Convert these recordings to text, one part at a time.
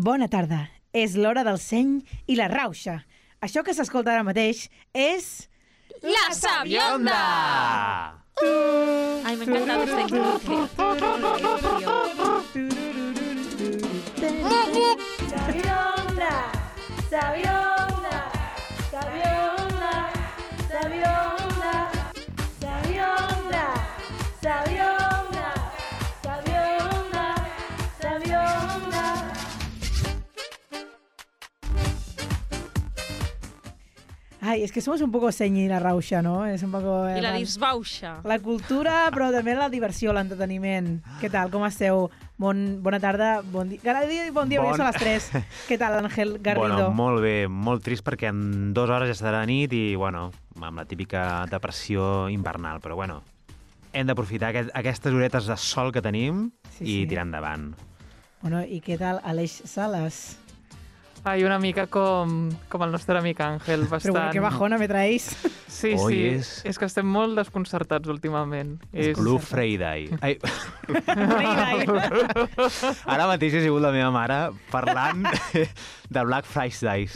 Bona tarda. És l'hora del seny i la rauxa. Això que s'escolta ara mateix és... La Sabionda! Ay, me encanta esta intro. Sabionda! Sabionda! Ay, es que somos un poco señi y la rauxa, ¿no? Es un poco... eh, I la disbauxa. La cultura, però també la diversió, l'entreteniment. Què tal, com esteu? Bon, bona tarda, bon dia. Cada dia bon dia, bon... Són les 3. Què tal, Àngel Garrido? Bueno, molt bé, molt trist perquè en dues hores ja serà nit i, bueno, amb la típica depressió invernal, però bueno, hem d'aprofitar aquest, aquestes horetes de sol que tenim Sí, i sí. tirar endavant. Bueno, i què tal, Aleix Sales? Ai, una mica com, com el nostre amic Àngel, bastant... Però bueno, que bajona me traïs. Sí, Oi, sí, és- és... que estem molt desconcertats últimament. És... Blue Friday. Ai, ara mateix he sigut la meva mare parlant de Black Friday.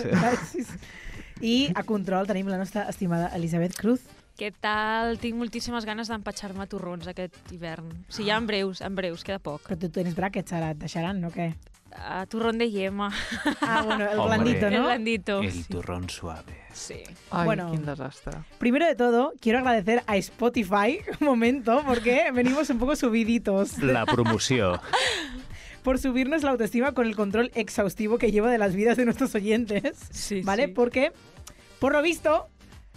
I a control tenim la nostra estimada Elisabet Cruz. Què tal? Tinc moltíssimes ganes d'empatxar-me torrons aquest hivern. O sigui, ja en breus, en breus, queda poc. Però tu tens brackets ara, et deixaran, no què? Uh, torrón de yema. Ah, bueno, el Hombre. blandito, El ¿no? blandito. El sí. turrón suave. sí. Ai, Bueno. desastre. Primero de todo, quiero agradecer a Spotify, un momento, porque venimos un poco subiditos. La promoció. por subirnos la autoestima con el control exhaustivo que lleva de las vidas de nuestros oyentes. Sí, ¿Vale? sí. Porque, por lo visto,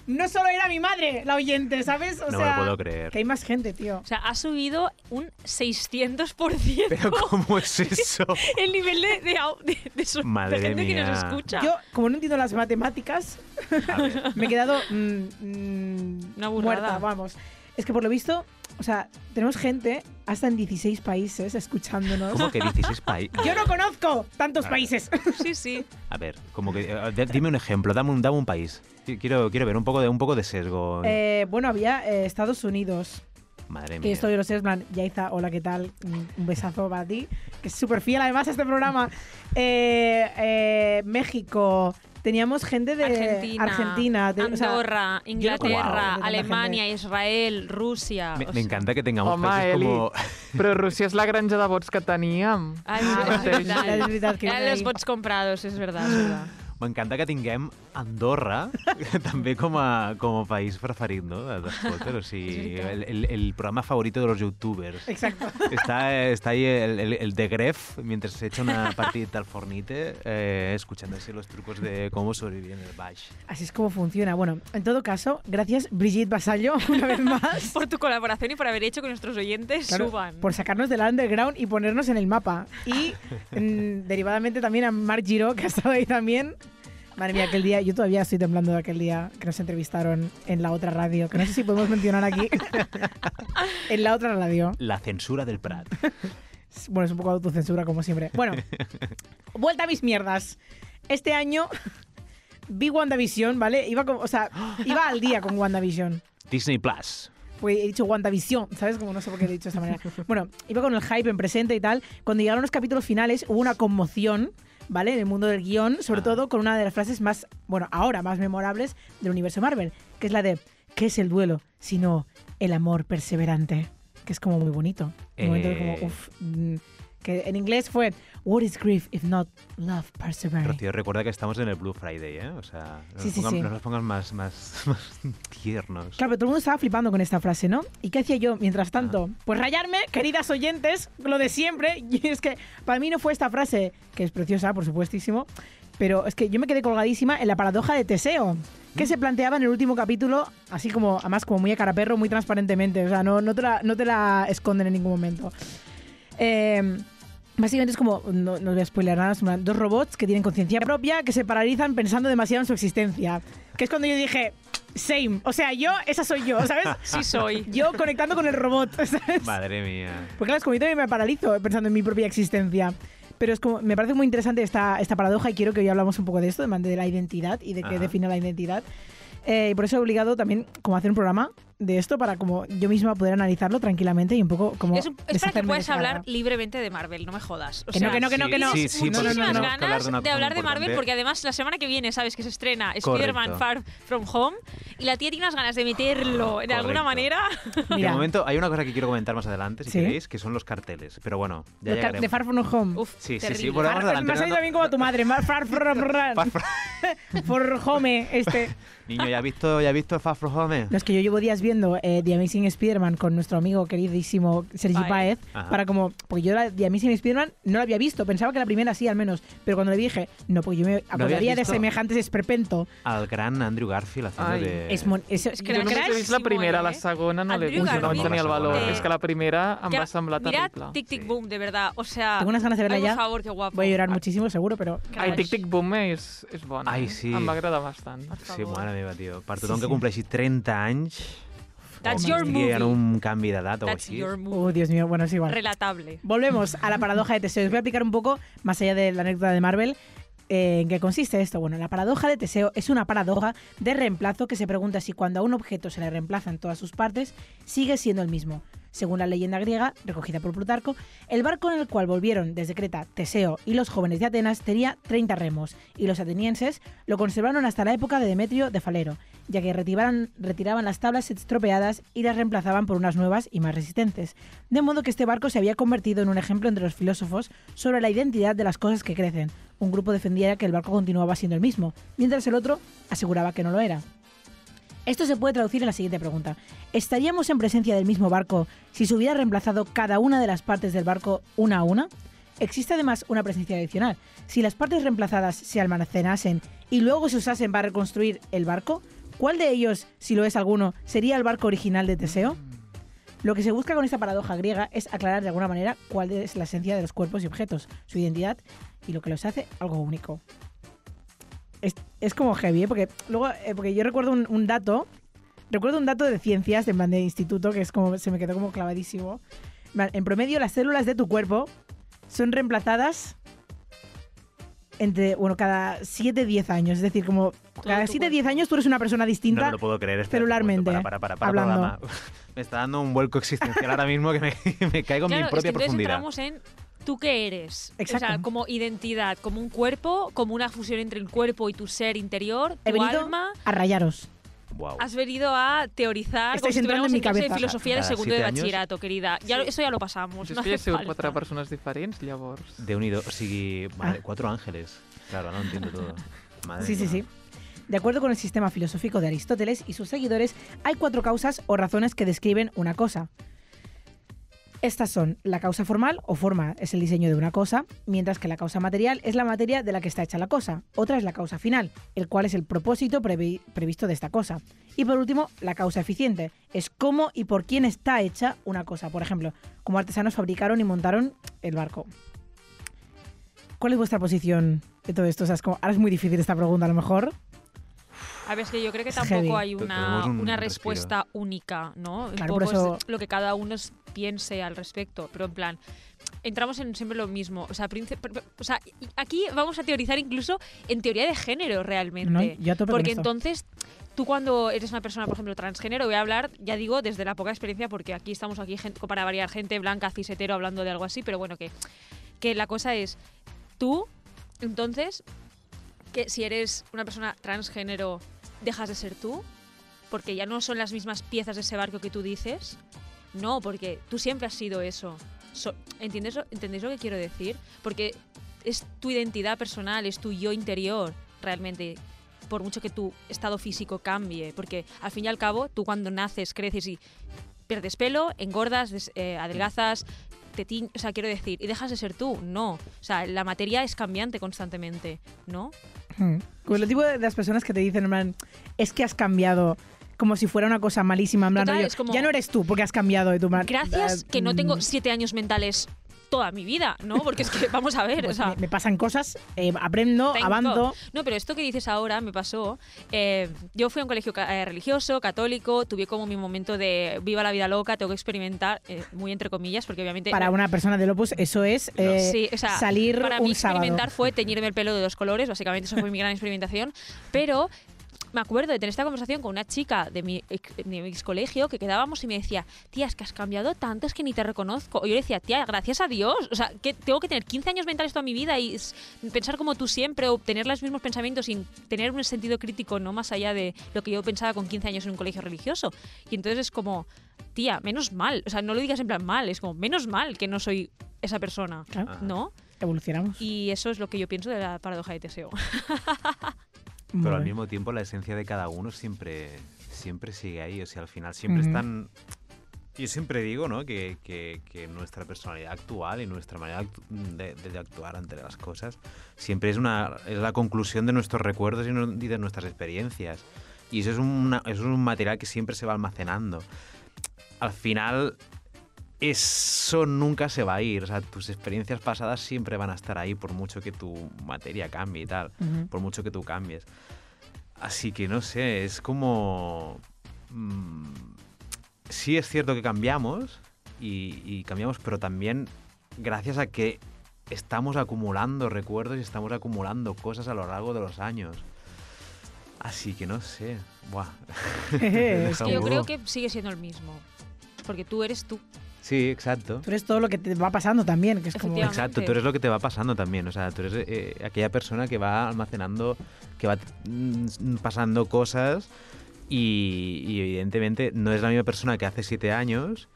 no solo era mi madre la oyente, ¿sabes? O No me sea, lo puedo creer. que hay más gente, tío. O sea, ha subido un 600% Pero ¿cómo es eso? el nivel de, de, au- de, de su- de gente que nos escucha. Yo, como no entiendo las matemáticas, me he quedado mm, mm, Una muerta, vamos. Es que por lo visto, o sea, tenemos gente hasta en 16 países escuchándonos. ¿Cómo que 16 países? Yo no conozco tantos países. Sí, sí. A ver, como que eh, dime un ejemplo, dame un, dame un país. Qui- Quiero, quiero ver un poco de un poco de sesgo. Eh, bueno, había eh, Estados Unidos, Madre que mía. esto yo lo sé, es plan, Yaiza, hola, ¿qué tal? Un un besazo para ti, que es súper fiel además a este programa. Eh, eh, México, teníamos gente de Argentina, Argentina, de- o sea, Andorra, no conozco Inglaterra, tanta Alemania, Israel, Rusia. Me, o me sea- encanta que tengamos Home, países Eli. como... Però Rússia és la granja de vots que teníem. Ah, es verdad. es verdad que Eran viene los ahí. bots comprados, verdad, es verdad. M'encanta que tinguem Andorra també com a, com a país preferit, no? De, de Spotter, o sigui, el, el, el programa favorito de los youtubers. Exacto. Está, está ahí el, el, el de Gref, mientras se echa una partidita al fornite, eh, escuchándose los trucos de cómo sobrevivir en el Bash. Así es como funciona. Bueno, en todo caso, gracias Brigitte Basallo una vez más. Por tu colaboración y por haber hecho que nuestros oyentes Claro, suban. por sacarnos del underground y ponernos en el mapa. Y mm, derivadamente también a Marc Giro, que ha estado ahí también. Madre mía, aquel día, yo todavía estoy temblando de aquel día que nos entrevistaron en la otra radio, que no sé si podemos mencionar aquí. en la otra radio. La censura del Prat. Bueno, es un poco autocensura, como siempre. Bueno, vuelta a mis mierdas. Este año vi WandaVision, ¿vale? Iba, como, o sea, iba al día con WandaVision. Disney Plus. Pues he dicho WandaVision, ¿sabes? Como no sé por qué he dicho de esta manera. Bueno, iba con el hype en presente y tal. Cuando llegaron los capítulos finales hubo una conmoción, ¿vale? En el mundo del guion, sobre Ah. todo con una de las frases más, bueno, ahora más memorables del universo Marvel, que es la de, ¿qué es el duelo? Sino el amor perseverante. Que es como muy bonito. Un momento Eh. como, uff, mm, que en inglés fue, what is grief if not love perseverance? Rocío, recuerda que estamos en el Blue Friday, ¿eh? O sea, no, Sí, nos, sí, pongan- sí. no nos pongas más, más, más tiernos. Claro, pero todo el mundo estaba flipando con esta frase, ¿no? ¿Y qué hacía yo mientras tanto? Pues rayarme, queridas oyentes, lo de siempre. Y es que para mí no fue esta frase, que es preciosa, por supuestísimo, pero es que yo me quedé colgadísima en la paradoja de Teseo, que se planteaba en el último capítulo, así como, además como muy a cara perro, muy transparentemente. O sea, no, no, te, la, no te la esconden en ningún momento. Eh, Básicamente es como, no, no voy a spoiler nada, son dos robots que tienen conciencia propia que se paralizan pensando demasiado en su existencia. Que es cuando yo dije, same. O sea, yo, esa soy yo, ¿sabes? Sí soy. Yo conectando con el robot, ¿sabes? Madre mía. Porque claro, es como yo también me paralizo pensando en mi propia existencia. Pero es como, me parece muy interesante esta, esta paradoja y quiero que hoy hablamos un poco de esto, de, la identidad y de qué Ajá. define la identidad. Eh, y por eso he obligado también como a hacer un programa de esto para como yo misma poder analizarlo tranquilamente y un poco como Es, un- es para que puedas hablar libremente de Marvel, no me jodas. O Que no, sea, que no, que no, que no. Sí, sí, No, no, no, no. ganas de de hablar de Marvel porque además la semana que viene sabes que se estrena Spider-Man. Far From Home y la tía tiene unas ganas de meterlo de alguna manera. De momento, hay una cosa que quiero comentar más adelante, si ¿Sí? queréis, que son los carteles. Pero bueno, ya de Car- llegaremos. de Far From Home. Uf, Sí, sí, sí, bueno, me ha salido no- bien como tu madre. ma- Far From Home, este. Niño, ¿ya has visto, ya has visto Far From Home? No, es que yo llevo días viendo eh, The Amazing Spider-Man con nuestro amigo queridísimo Sergi Paez. Para como, porque yo la The Amazing Spider-Man no la había visto, pensaba que la primera sí al menos, pero cuando le dije, no, porque yo me acordaría de visto? semejantes esperpento. Al gran Andrew Garfield haciendo Ai. de... Es, mon- és, És que Jo només he vist la primera, eh? la segona no l'he Andrew vist, no vaig tenir el valor. És que la primera em Que- va semblar terrible. Tic Tic Sí. Boom, de verdad. O sea, Tengo unas ganas de verla ay, por ya. favor, qué guapo. Voy a llorar muchísimo, seguro, pero Ai. Tic Tic Boom és, és bona. Ai, eh? sí. Em va agradar bastant. Sí, favor. Meva, tio. Per tothom Sí, que sí. compleixi 30 anys... That's o your en movie. un canvi d'edat o That's així. your movie. Oh, Dios mío, bueno, es igual. Relatable. Volvemos a la paradoja de Teseo. Os voy a explicar un poco, más allá de la anécdota de Marvel, eh, en qué consiste esto. Bueno, la paradoja de Teseo es una paradoja de reemplazo que se pregunta si cuando a un objeto se le reemplazan todas sus partes, sigue siendo el mismo. Según la leyenda griega, recogida por Plutarco, el barco en el cual volvieron desde Creta Teseo y los jóvenes de Atenas tenía 30 remos, y los atenienses lo conservaron hasta la época de Demetrio de Falero, ya que retiraban, retiraban las tablas estropeadas y las reemplazaban por unas nuevas y más resistentes. De modo que este barco se había convertido en un ejemplo entre los filósofos sobre la identidad de las cosas que crecen. Un grupo defendía que el barco continuaba siendo el mismo, mientras el otro aseguraba que no lo era. Esto se puede traducir en la siguiente pregunta. ¿Estaríamos en presencia del mismo barco si se hubiera reemplazado cada una de las partes del barco una a una? Existe además una presencia adicional. Si las partes reemplazadas se almacenasen y luego se usasen para reconstruir el barco, ¿cuál de ellos, si lo es alguno, sería el barco original de Teseo? Lo que se busca con esta paradoja griega es aclarar de alguna manera cuál es la esencia de los cuerpos y objetos, su identidad y lo que los hace algo único. Es, es como heavy, ¿eh? porque luego, eh, porque yo recuerdo un, un dato, recuerdo un dato de ciencias de, en plan de instituto que es como se me quedó como clavadísimo. En promedio, las células de tu cuerpo son reemplazadas entre, bueno, cada 7-10 años. Es decir, como cada tu 7-10 cuerpo. años tú eres una persona No distinta. me lo puedo creer. espérate un celularmente, momento. Para, para, para, para, hablando. programa. Me está dando un vuelco existencial ahora mismo que me, me caigo en Claro, mi es que propia profundidad. entramos en tú qué eres. O sea, Exacto. como identidad, como un cuerpo, como una fusión entre el cuerpo y tu ser interior, He tu venido alma. a rayaros. Wow. Has venido a teorizar Estáis como si entrando en mi en clase de cabeza. filosofía de Cada segundo de siete años. bachillerato, querida. Ya, Eso ya lo pasamos. Jo no és que hace sigut falta. quatre persones diferents, llavors... Déu-n'hi-do. O sigui, madre, cuatro ángeles. Claro, no entiendo todo. Madre Sí, sí, mía. sí. De acuerdo con el sistema filosófico de Aristóteles y sus seguidores, hay cuatro causas o razones que describen una cosa. Estas son la causa formal o forma es el diseño de una cosa, mientras que la causa material es la materia de la que está hecha la cosa. Otra es la causa final, el cual es el propósito previ- previsto de esta cosa. Y por último, la causa eficiente, es cómo y por quién está hecha una cosa. Por ejemplo, cómo artesanos fabricaron y montaron el barco. ¿Cuál es vuestra posición de todo esto? O sea, como- ahora es muy difícil esta pregunta a lo mejor. A ver, es que yo creo que tampoco heavy. hay una, un una respiro. respuesta única, ¿no? Un Claro, poco por eso- es lo que cada uno piense al respecto, pero en plan, entramos en siempre lo mismo. O sea, o aquí vamos a teorizar incluso en teoría de género realmente. No, porque entonces, tú cuando eres una persona, por ejemplo, transgénero, voy a hablar, ya digo, desde la poca experiencia, porque aquí estamos aquí gente, para variar gente blanca, cisetero, hablando de algo así, pero bueno, que, que la cosa es, tú, entonces, que si eres una persona transgénero, dejas de ser tú, porque ya no son las mismas piezas de ese barco que tú dices. No, porque tú siempre has sido eso. So- ¿entiendes, ¿Entendéis lo que quiero decir? Porque es tu identidad personal, es tu yo interior, realmente. Por mucho que tu estado físico cambie. Porque al fin y al cabo, tú cuando naces, creces y pierdes pelo, engordas, des- eh, adelgazas, te ti- o sea, quiero decir, y dejas de ser tú. No. O sea, la materia es cambiante constantemente, ¿no? Hmm. Como lo tipo de las personas que te dicen, en plan, es que has cambiado como si fuera una cosa malísima. En plan, Total, rollo, es como- ya no eres tú porque has cambiado de tu man- Gracias eh, que no tengo mm, siete años mentales toda mi vida, ¿no? Porque es que, vamos a ver, o pues sea... me, me pasan cosas, eh, aprendo, avanzo. No, pero esto que dices ahora me pasó. eh, yo fui a un colegio ca- eh, religioso, católico, tuve como mi momento de viva la vida loca, tengo que experimentar, eh, muy entre comillas, porque obviamente... Para una persona del Opus, eso es Sí, o sea, salir para un mí sábado. experimentar fue teñirme el pelo de dos colores, básicamente eso fue mi gran experimentación, pero me acuerdo de tener esta conversación con una chica de mi, ex- de mi ex colegio que quedábamos y me decía, tía, es que has cambiado tanto, es que ni te reconozco. Y yo le decía, tía, gracias a Dios. O sea, que tengo que tener 15 años mentales toda mi vida y pensar como tú siempre o tener los mismos pensamientos sin tener un sentido crítico, no más allá de lo que yo pensaba con 15 años en un colegio religioso. Y entonces es como, tía, menos mal. O sea, no lo digas en plan mal, es como, menos mal que no soy esa persona. Claro. ¿No? evolucionamos. Y eso es lo que yo pienso de la paradoja de Teseo. Muy Pero al mismo tiempo la esencia de cada uno siempre, siempre sigue ahí. O sea, al final siempre están... Yo siempre digo, ¿no? Que, que- que nuestra personalidad actual y nuestra manera de- de actuar ante las cosas siempre es, una, es la conclusión de nuestros recuerdos y, no- y de nuestras experiencias. Y eso es, una- eso es un material que siempre se va almacenando. Al final, eso nunca se va a ir. O sea, tus experiencias pasadas siempre van a estar ahí por mucho que tu materia cambie y tal por mucho que tú cambies. Así que no sé, es como... mm, sí es cierto que cambiamos y, y cambiamos, pero también gracias a que estamos acumulando recuerdos y estamos acumulando cosas a lo largo de los años. Así que no sé. Buah. Es Que yo creo que sigue siendo el mismo. Porque tú eres tú. Sí, exacto. Tú eres todo lo que te va pasando también, que es como... Exacto, tú eres lo que te va pasando también. O sea, tú eres eh, aquella persona que va almacenando, que va mm, pasando cosas y, y evidentemente no es la misma persona que hace siete años,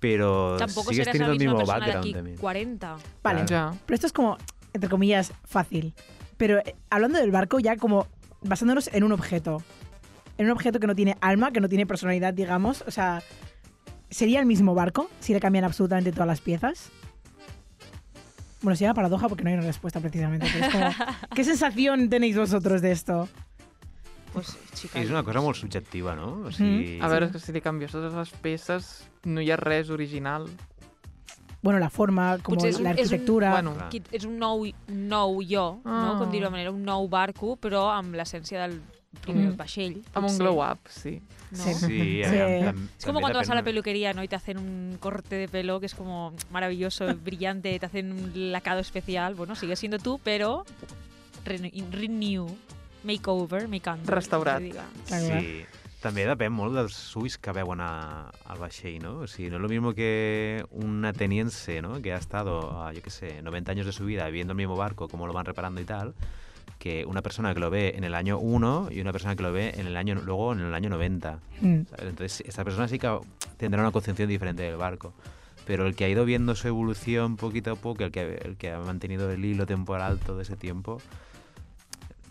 pero Tampoco sigues serás la teniendo el misma mismo persona de background aquí también. 40. Vale, Claro. Ya. pero esto es como, entre comillas, fácil. Pero eh, hablando del barco, ya como basándonos en un objeto. En un objeto que no tiene alma, que no tiene personalidad, digamos. O sea, ¿sería el mismo barco si le cambian absolutamente todas las piezas? Bueno, sería paradoja porque no hay una respuesta precisamente. pero es como, ¿Qué sensación tenéis vosotros de esto? Pues, chica. És una cosa molt subjectiva, no? O sigui, A veure, és que si li canvies totes les peces, no hi ha res original. Bueno, la forma, como Potser és un- la és un- arquitectura. Bueno, Clar. És un nou, un nou jo, no? Ah. com dir-ho de manera, un nou barco, però amb l'essència del primer Mm. vaixell. amb un potser, glow-up, sí. ¿No? Sí. Sí, Es como cuando vas a la peluquería, ¿no? Y te hacen un corte de pelo que es como maravilloso, brillante, te hacen un lacado especial. Bueno, sigue siendo tú, pero rene- renew, makeover, make-under. Restaurat. Sí. També depèn molt dels ulls que veuen a, al vaixell, ¿no? O sigui, no es lo mismo que un ateniense, ¿no? Que ha estado, ah, yo qué sé, 90 años de su vida viendo el mismo barco, cómo lo van reparando y tal, que una persona que lo ve en el año 1 y una persona que lo ve en el año luego en el año 90. Mm. ¿sabes? Entonces, esta persona sí que tendrá una concepción diferente del barco. Pero el que ha ido viendo su evolución poquito a poco, el que, el que ha mantenido el hilo temporal todo ese tiempo,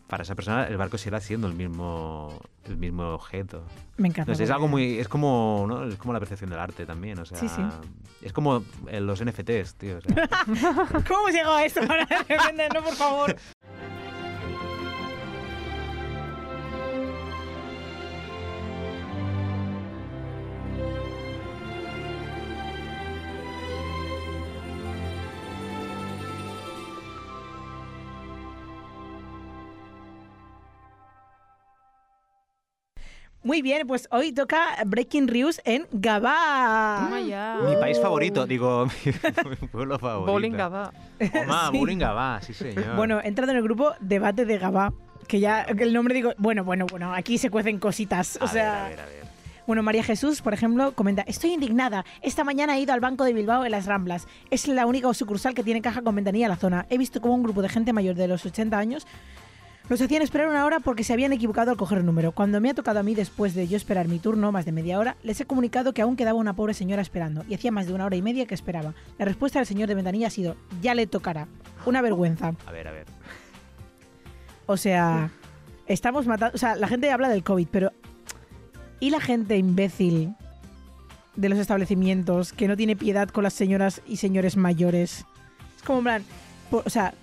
para esa persona el barco seguirá siendo el mismo, el mismo objeto. Me encanta. Entonces es algo muy, es como, ¿no? Es como la percepción del arte también, o sea, Sí, sí. es como eh, los NFTs, tío. o sea. ¿Cómo hemos llegado a esto? No, por favor. Muy bien, pues hoy toca Breaking News en Gabá. Toma ya. mi país favorito, digo, mi pueblo favorito. Bowling Gavà. Home, Sí. Bowling Gavà, sí señor. Bueno, he entrado en el grupo Debate de Gabá, que ya que el nombre digo, bueno, bueno, bueno, aquí se cuecen cositas. O a sea, ver, a ver, a ver. bueno, María Jesús, por ejemplo, comenta, estoy indignada. Esta mañana he ido al Banco de Bilbao en las Ramblas. Es la única sucursal que tiene caja con ventanilla en la zona. He visto como un grupo de gente mayor de los 80 años los hacían esperar una hora porque se habían equivocado al coger el número. Cuando me ha tocado a mí, después de yo esperar mi turno, más de media hora, les he comunicado que aún quedaba una pobre señora esperando, y hacía más de una hora y media que esperaba. La respuesta del señor de ventanilla ha sido, ya le tocará. Una vergüenza. A ver, a ver. O sea, estamos matando. O sea, la gente habla del COVID, pero. ¿Y la gente imbécil de los establecimientos que no tiene piedad con las señoras y señores mayores? Es como, en plan. o sea,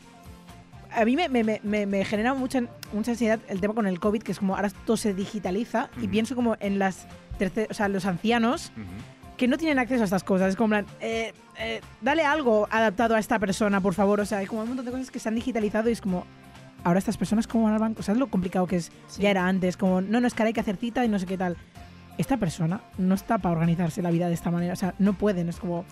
a mí me, me- me- me- genera mucha, mucha ansiedad el tema con el COVID, que es como ahora todo se digitaliza y Ujú. pienso como en las. terce- o sea, los ancianos Ujú. que no tienen acceso a estas cosas. Es como, en plan, eh, eh, dale algo adaptado a esta persona, por favor. O sea, hay como un montón de cosas que se han digitalizado y es como, ahora estas personas cómo van al banco. ¿Sabes lo complicado que es? Sí. Ya era antes, como, no, no, es que ahora hay que hacer cita y no sé qué tal. Esta persona no está para organizarse la vida de esta manera. O sea, no pueden. Es como,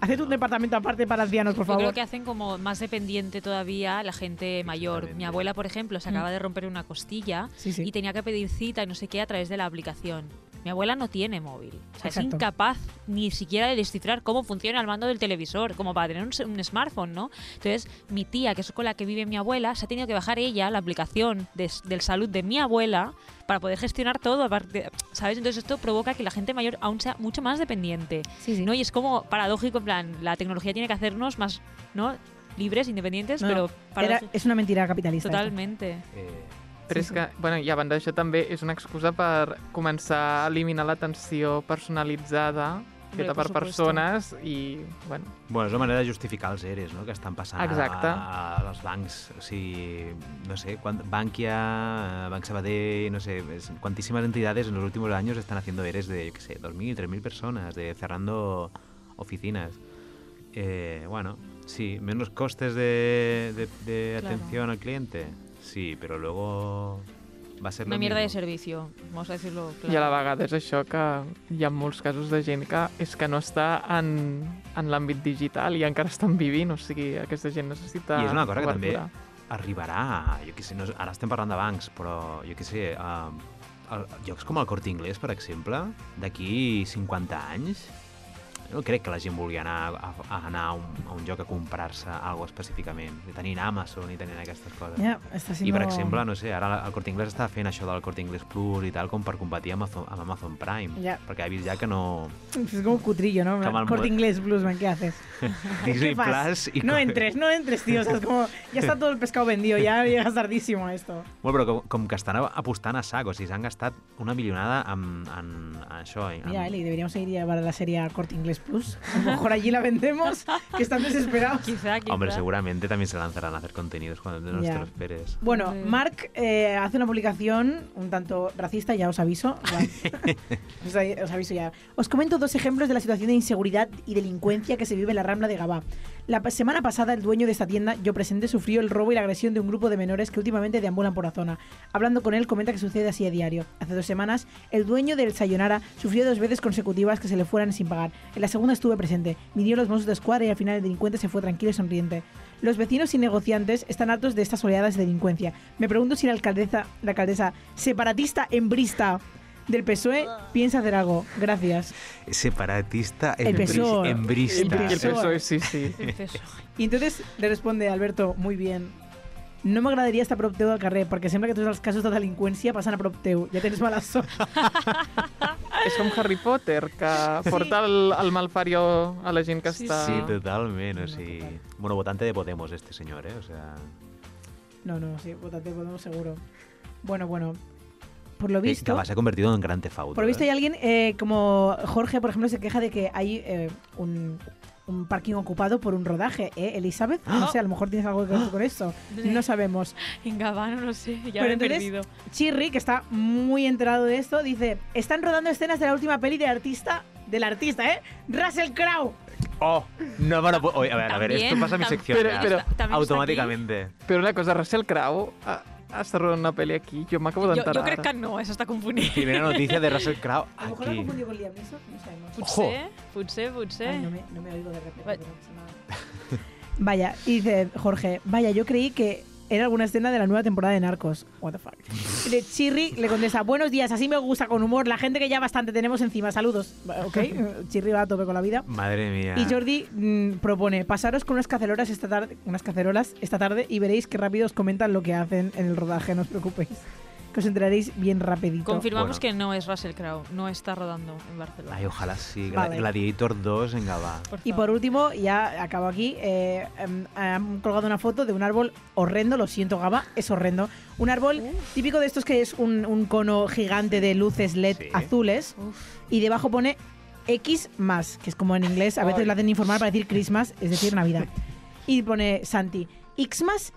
Haced un departamento aparte para ancianos, por Yo creo favor. que hacen como más dependiente todavía la gente mayor. Mi abuela, por ejemplo, se Mm. acaba de romper una costilla Sí, sí. y tenía que pedir cita y no sé qué a través de la aplicación. Mi abuela no tiene móvil. O sea, es incapaz ni siquiera de descifrar cómo funciona el mando del televisor, como para tener un, un smartphone, ¿no? Entonces, mi tía, que es con la que vive mi abuela, se ha tenido que bajar ella la aplicación de del salud de mi abuela para poder gestionar todo, aparte, ¿sabes? Entonces, esto provoca que la gente mayor aún sea mucho más dependiente. Sí, sí. ¿no? Y es como paradójico, en plan, la tecnología tiene que hacernos más, ¿no? Libres, independientes, No, pero Era- paradójico- és una mentira capitalista. totalmente. Eh, Però és que, bueno, i a banda d'això també és una excusa per començar a eliminar l'atenció personalitzada feta per supuesto. persones i, bueno, Bueno, és una manera de justificar els ERES, no?, que estan passant Exacte. a, a, als bancs. O sigui, no sé, quan, Bankia, eh, Banc Sabadell, no sé, es- cuantísimas entidades en los últimos años están haciendo ERES de, yo qué sé, 2.000, 3.000 personas, de cerrando oficinas. Eh, bueno, sí, menos costes de, de- de Claro. atención al cliente, sí, pero luego va a ser Una mierda de servicio, vamos a decirlo i a la claro. vegada és això que hi ha molts casos de gent que és que no està en, en l'àmbit digital i encara estan vivint, o sigui, aquesta gent necessita I és una cosa que també arribarà, jo què sé, no, ara estem parlant de bancs, però jo què sé, uh, el, llocs com el Corte Inglés, per exemple, d'aquí 50 anys, no crec que la gent vulgui anar a, a anar a un, a un lloc a comprar-se alguna específicament, i tenint Amazon i tenint aquestes coses. Ja, està I, per exemple, no sé, ara el Corte Inglés està fent això del Corte Inglés Plus i tal, com per competir amb Amazon, amb Amazon Prime, Ja. perquè ha vist ja que no... Es como un cutrillo, ¿no? El Corte inglés, Bluesman, ¿qué haces? Disney ¿Qué? Plus i... No entres, no entres, tío. O sea, es como, ya está todo el pescado vendido, ya llegas tardísimo a esto. Bueno, però com, com que estan apostant a sac, o sigui, s'han gastat una milionada en, en, en això. En, Mira, Eli, deberíamos ir a la serie a Corte Inglés Plus. A lo mejor allí la vendemos, que están desesperados. Quizá, quizá. Hombre, seguramente también se lanzarán a hacer contenidos cuando no te lo esperes. Bueno, Hombre. Mark eh, hace una publicación un tanto racista, ya os aviso. Os, os aviso ya. Os comento dos ejemplos de la situación de inseguridad y delincuencia que se vive en la Rambla de Gabá. La semana pasada, el dueño de esta tienda, yo presente, sufrió el robo y la agresión de un grupo de menores que últimamente deambulan por la zona. Hablando con él, comenta que sucede así a diario. Hace dos semanas, el dueño del Sayonara sufrió dos veces consecutivas que se le fueran sin pagar. En la segunda estuve presente. Vinieron los monstruos de escuadra y al final el delincuente se fue tranquilo y sonriente. Los vecinos y negociantes están hartos de estas oleadas de delincuencia. Me pregunto si la alcaldesa, la alcaldesa separatista embrista del PSOE piensa hacer algo. Gracias. Separatista, El PSOE. embrista. I el PSOE. Sí, sí. El. Y entonces le responde Alberto, muy bien. No m'agradaria estar a prop teu del carrer, perquè sembla que tots els casos de delinqüència passen a prop teu. Ja tens mala sort. És com Harry Potter, que porta el, el malfario a la gent que Sí, està... Sí, totalment. O sigui... Bueno, votante de Podemos este señor, ¿eh? O sea... No, no, sí, votate Podemos seguro. Bueno, bueno. Por lo visto... Que va, se ha convertido en gran tefauto. Por lo visto ¿eh? hay alguien eh, como Jorge, por ejemplo, se queja de que hay eh, un, un parking ocupado por un rodaje, ¿eh, Elizabeth? No sé, a lo mejor tienes algo que ver con esto. No sabemos. En Gabá, no sé, ya Pero me he entonces- perdido. Chirri, que está muy enterado de esto, dice, están rodando escenas de la última peli del artista, del artista, ¿eh? Russell Crowe. Oh, no me lo puedo... Oye, a ver, a ver, esto pasa en mi tam- sección Pero- ya. pero- También está aquí. automáticamente. Però una cosa, Russell Crowe ha, ha estat rodant una pel·li aquí. Jo m'acabo Jo, d'enterar. jo crec que no, això està confundit. Primera noticia de Russell Crowe A lo mejor aquí. confundido con Liam Neeson, no sabemos. Potser, potser, potser. Ay, no, me, no me oigo de repente. Vaya, y dice Jorge, vaya, yo creí que era alguna escena de la nueva temporada de Narcos. What the fuck. Y de Chirri le contesta, buenos días, así me gusta, con humor, la gente que ya bastante tenemos encima, saludos. Ok, Chirri va a tope con la vida. Madre mía. Y Jordi mm, propone, pasaros con unas cacerolas esta tarde, unas cacerolas esta tarde y veréis qué rápido os comentan lo que hacen en el rodaje, no os preocupéis. Que os enteraréis bien rapidito. Confirmamos Bueno. que no es Russell Crowe, no está rodando en Barcelona. Ay, ojalá sí. Vale. Gladiator 2 en Gabá. Por Y por último, ya acabo aquí, eh, em, han colgado una foto de un árbol horrendo, lo siento Gaba, es horrendo. Un árbol típico de estos que es un, un cono gigante de luces LED Sí. azules Uf. y debajo pone X más, que es como en inglés, a veces Ay. lo hacen informar para decir Christmas, es decir, Navidad. Y pone Santi, X más,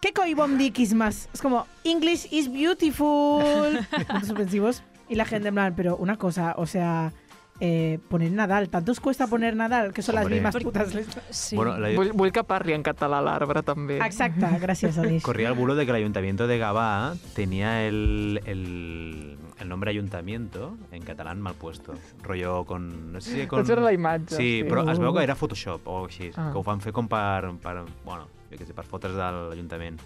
¿qué coi bom di X más? Es como, English is beautiful. Puntos suspensivos. Y la gente en plan, pero una cosa, o sea, eh, poner Nadal. ¿Tanto os cuesta poner Nadal? Que son las mismas letras. Sí. Bueno, la- Vull, vull que parli en català l'arbre, també. Exacta, gracias, Alice. corría el bulo de que el ayuntamiento de Gavá tenía el, el, el nombre ayuntamiento en catalán mal puesto. Rollo con... No sé si con... Potser era la imatge. Sí, però es veu que era Photoshop o així, Ah. que ho van fer com per, per bueno, jo què sé, per fotre's de l'Ajuntament.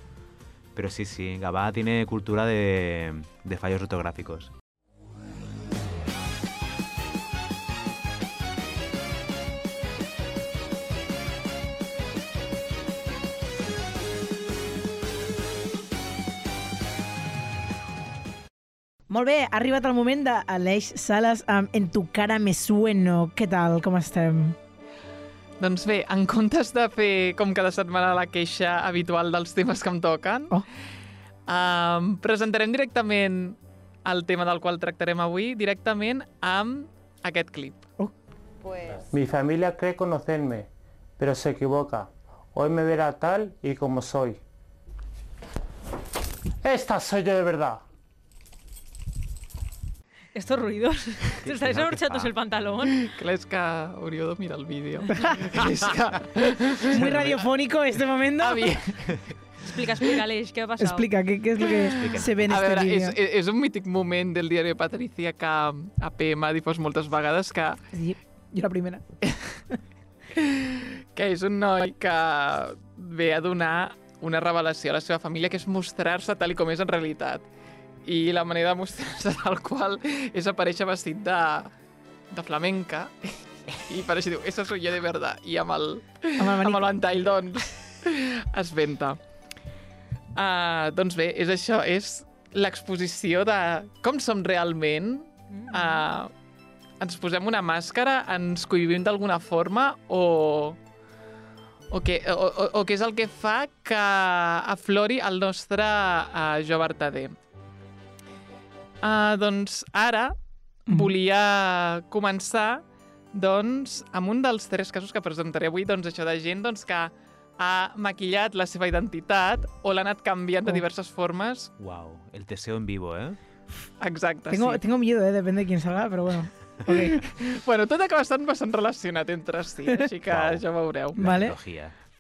Però sí, sí, Gavà tiene cultura de, de fallos ortográficos. Molt bé, ha arribat el moment d'Aleix Sales amb En tu cara me sueno. Què tal, com estem? Doncs bé, en comptes de fer com cada setmana la queixa habitual dels temes que em toquen, Oh. um, presentarem directament el tema del qual tractarem avui, directament amb aquest clip. Mi familia cree conocerme, pero se equivoca. Hoy me verá tal y como soy. Esta soy yo de verdad. Estos ruidos. Te estáis no, ¿qué abrochándose fa? el pantalón. És que hauríeu de mirar el vídeo. és. Muy radiofónico este momento. A mi, Explica, explica, Aleix, ¿qué ha pasado? Explica, ¿qué, qué es lo que se ve en a este veure, vídeo? és, és un mític moment del diari de Patricia que APM ha difós moltes vegades que Sí, yo la primera. que és un noi que ve a donar una revelació a la seva família, que és mostrar-se tal i com és en realitat. I la manera de mostrar-se tal qual és aparèixer vestit de, de flamenca i per així diu, esa soy yo de verdad. I amb el, Amb el amb el ventall, doncs, es venta. Uh, doncs bé, és això, és l'exposició de com som realment, uh, ens posem una màscara, ens cohibim d'alguna forma o, o, què, o, o, o què és el que fa que aflori el nostre uh, jo vertader. Uh, doncs ara Mhm. volia començar doncs, amb un dels tres casos que presentaré avui, doncs això de gent doncs, que ha maquillat la seva identitat o l'ha anat canviant de Oh. diverses formes. Wow, el teseo en vivo, eh? Exacte, Tengo, sí. tengo miedo, ¿eh? depende de quién salga, pero bueno. Ok, Bueno, tot acaba estant bastant relacionat entre si, així que Uau. ja veureu. La Vale.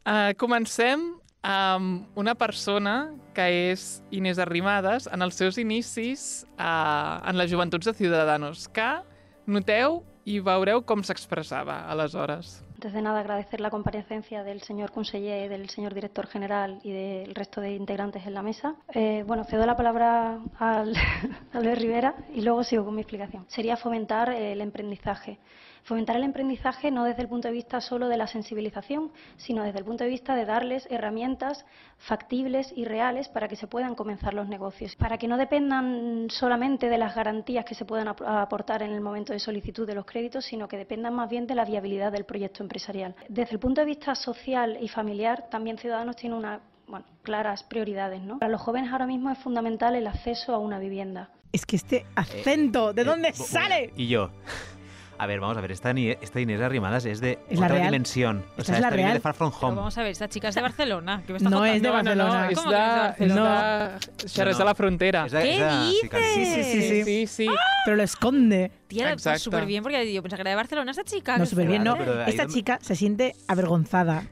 Uh, comencem amb una persona que és Inés Arrimadas en els seus inicis uh, en les joventuts de Ciudadanos, que noteu i veureu com s'expressava aleshores. Antes de nada, agradecer la comparecencia del señor conseller, del señor director general y del resto de integrantes en la mesa. Eh, bueno, cedo la palabra al Albert Rivera y luego sigo con mi explicación. Sería fomentar eh, el emprendizaje. Fomentar el emprendizaje no desde el punto de vista solo de la sensibilización, sino desde el punto de vista de darles herramientas factibles y reales para que se puedan comenzar los negocios, para que no dependan solamente de las garantías que se puedan ap- aportar en el momento de solicitud de los créditos, sino que dependan más bien de la viabilidad del proyecto empresarial. Desde el punto de vista social y familiar, también Ciudadanos tiene una bueno, claras prioridades. ¿no? Para los jóvenes ahora mismo es fundamental el acceso a una vivienda. es que este acento, ¿de Eh, dónde bu- sale? y yo. A ver, vamos a ver, esta, Ni- esta Inés Arrimadas es de ¿Es otra real? dimensión. O ¿Esta sea, es la esta viene real? de Far From Pero Home. vamos a ver, esta chica es de Barcelona. ¿Qué me está No, es de contando? No, no, no, Barcelona. és ¿Cómo que és de Barcelona? Xerres de la Frontera. Es de- ¿Qué es de- sí. Sí, sí, sí, sí. Sí, sí. Pero lo esconde. Tía, súper bien, porque yo pensaba que era de Barcelona esta chica. No, que súper bien, no. Pero Esta donde- chica se siente avergonzada.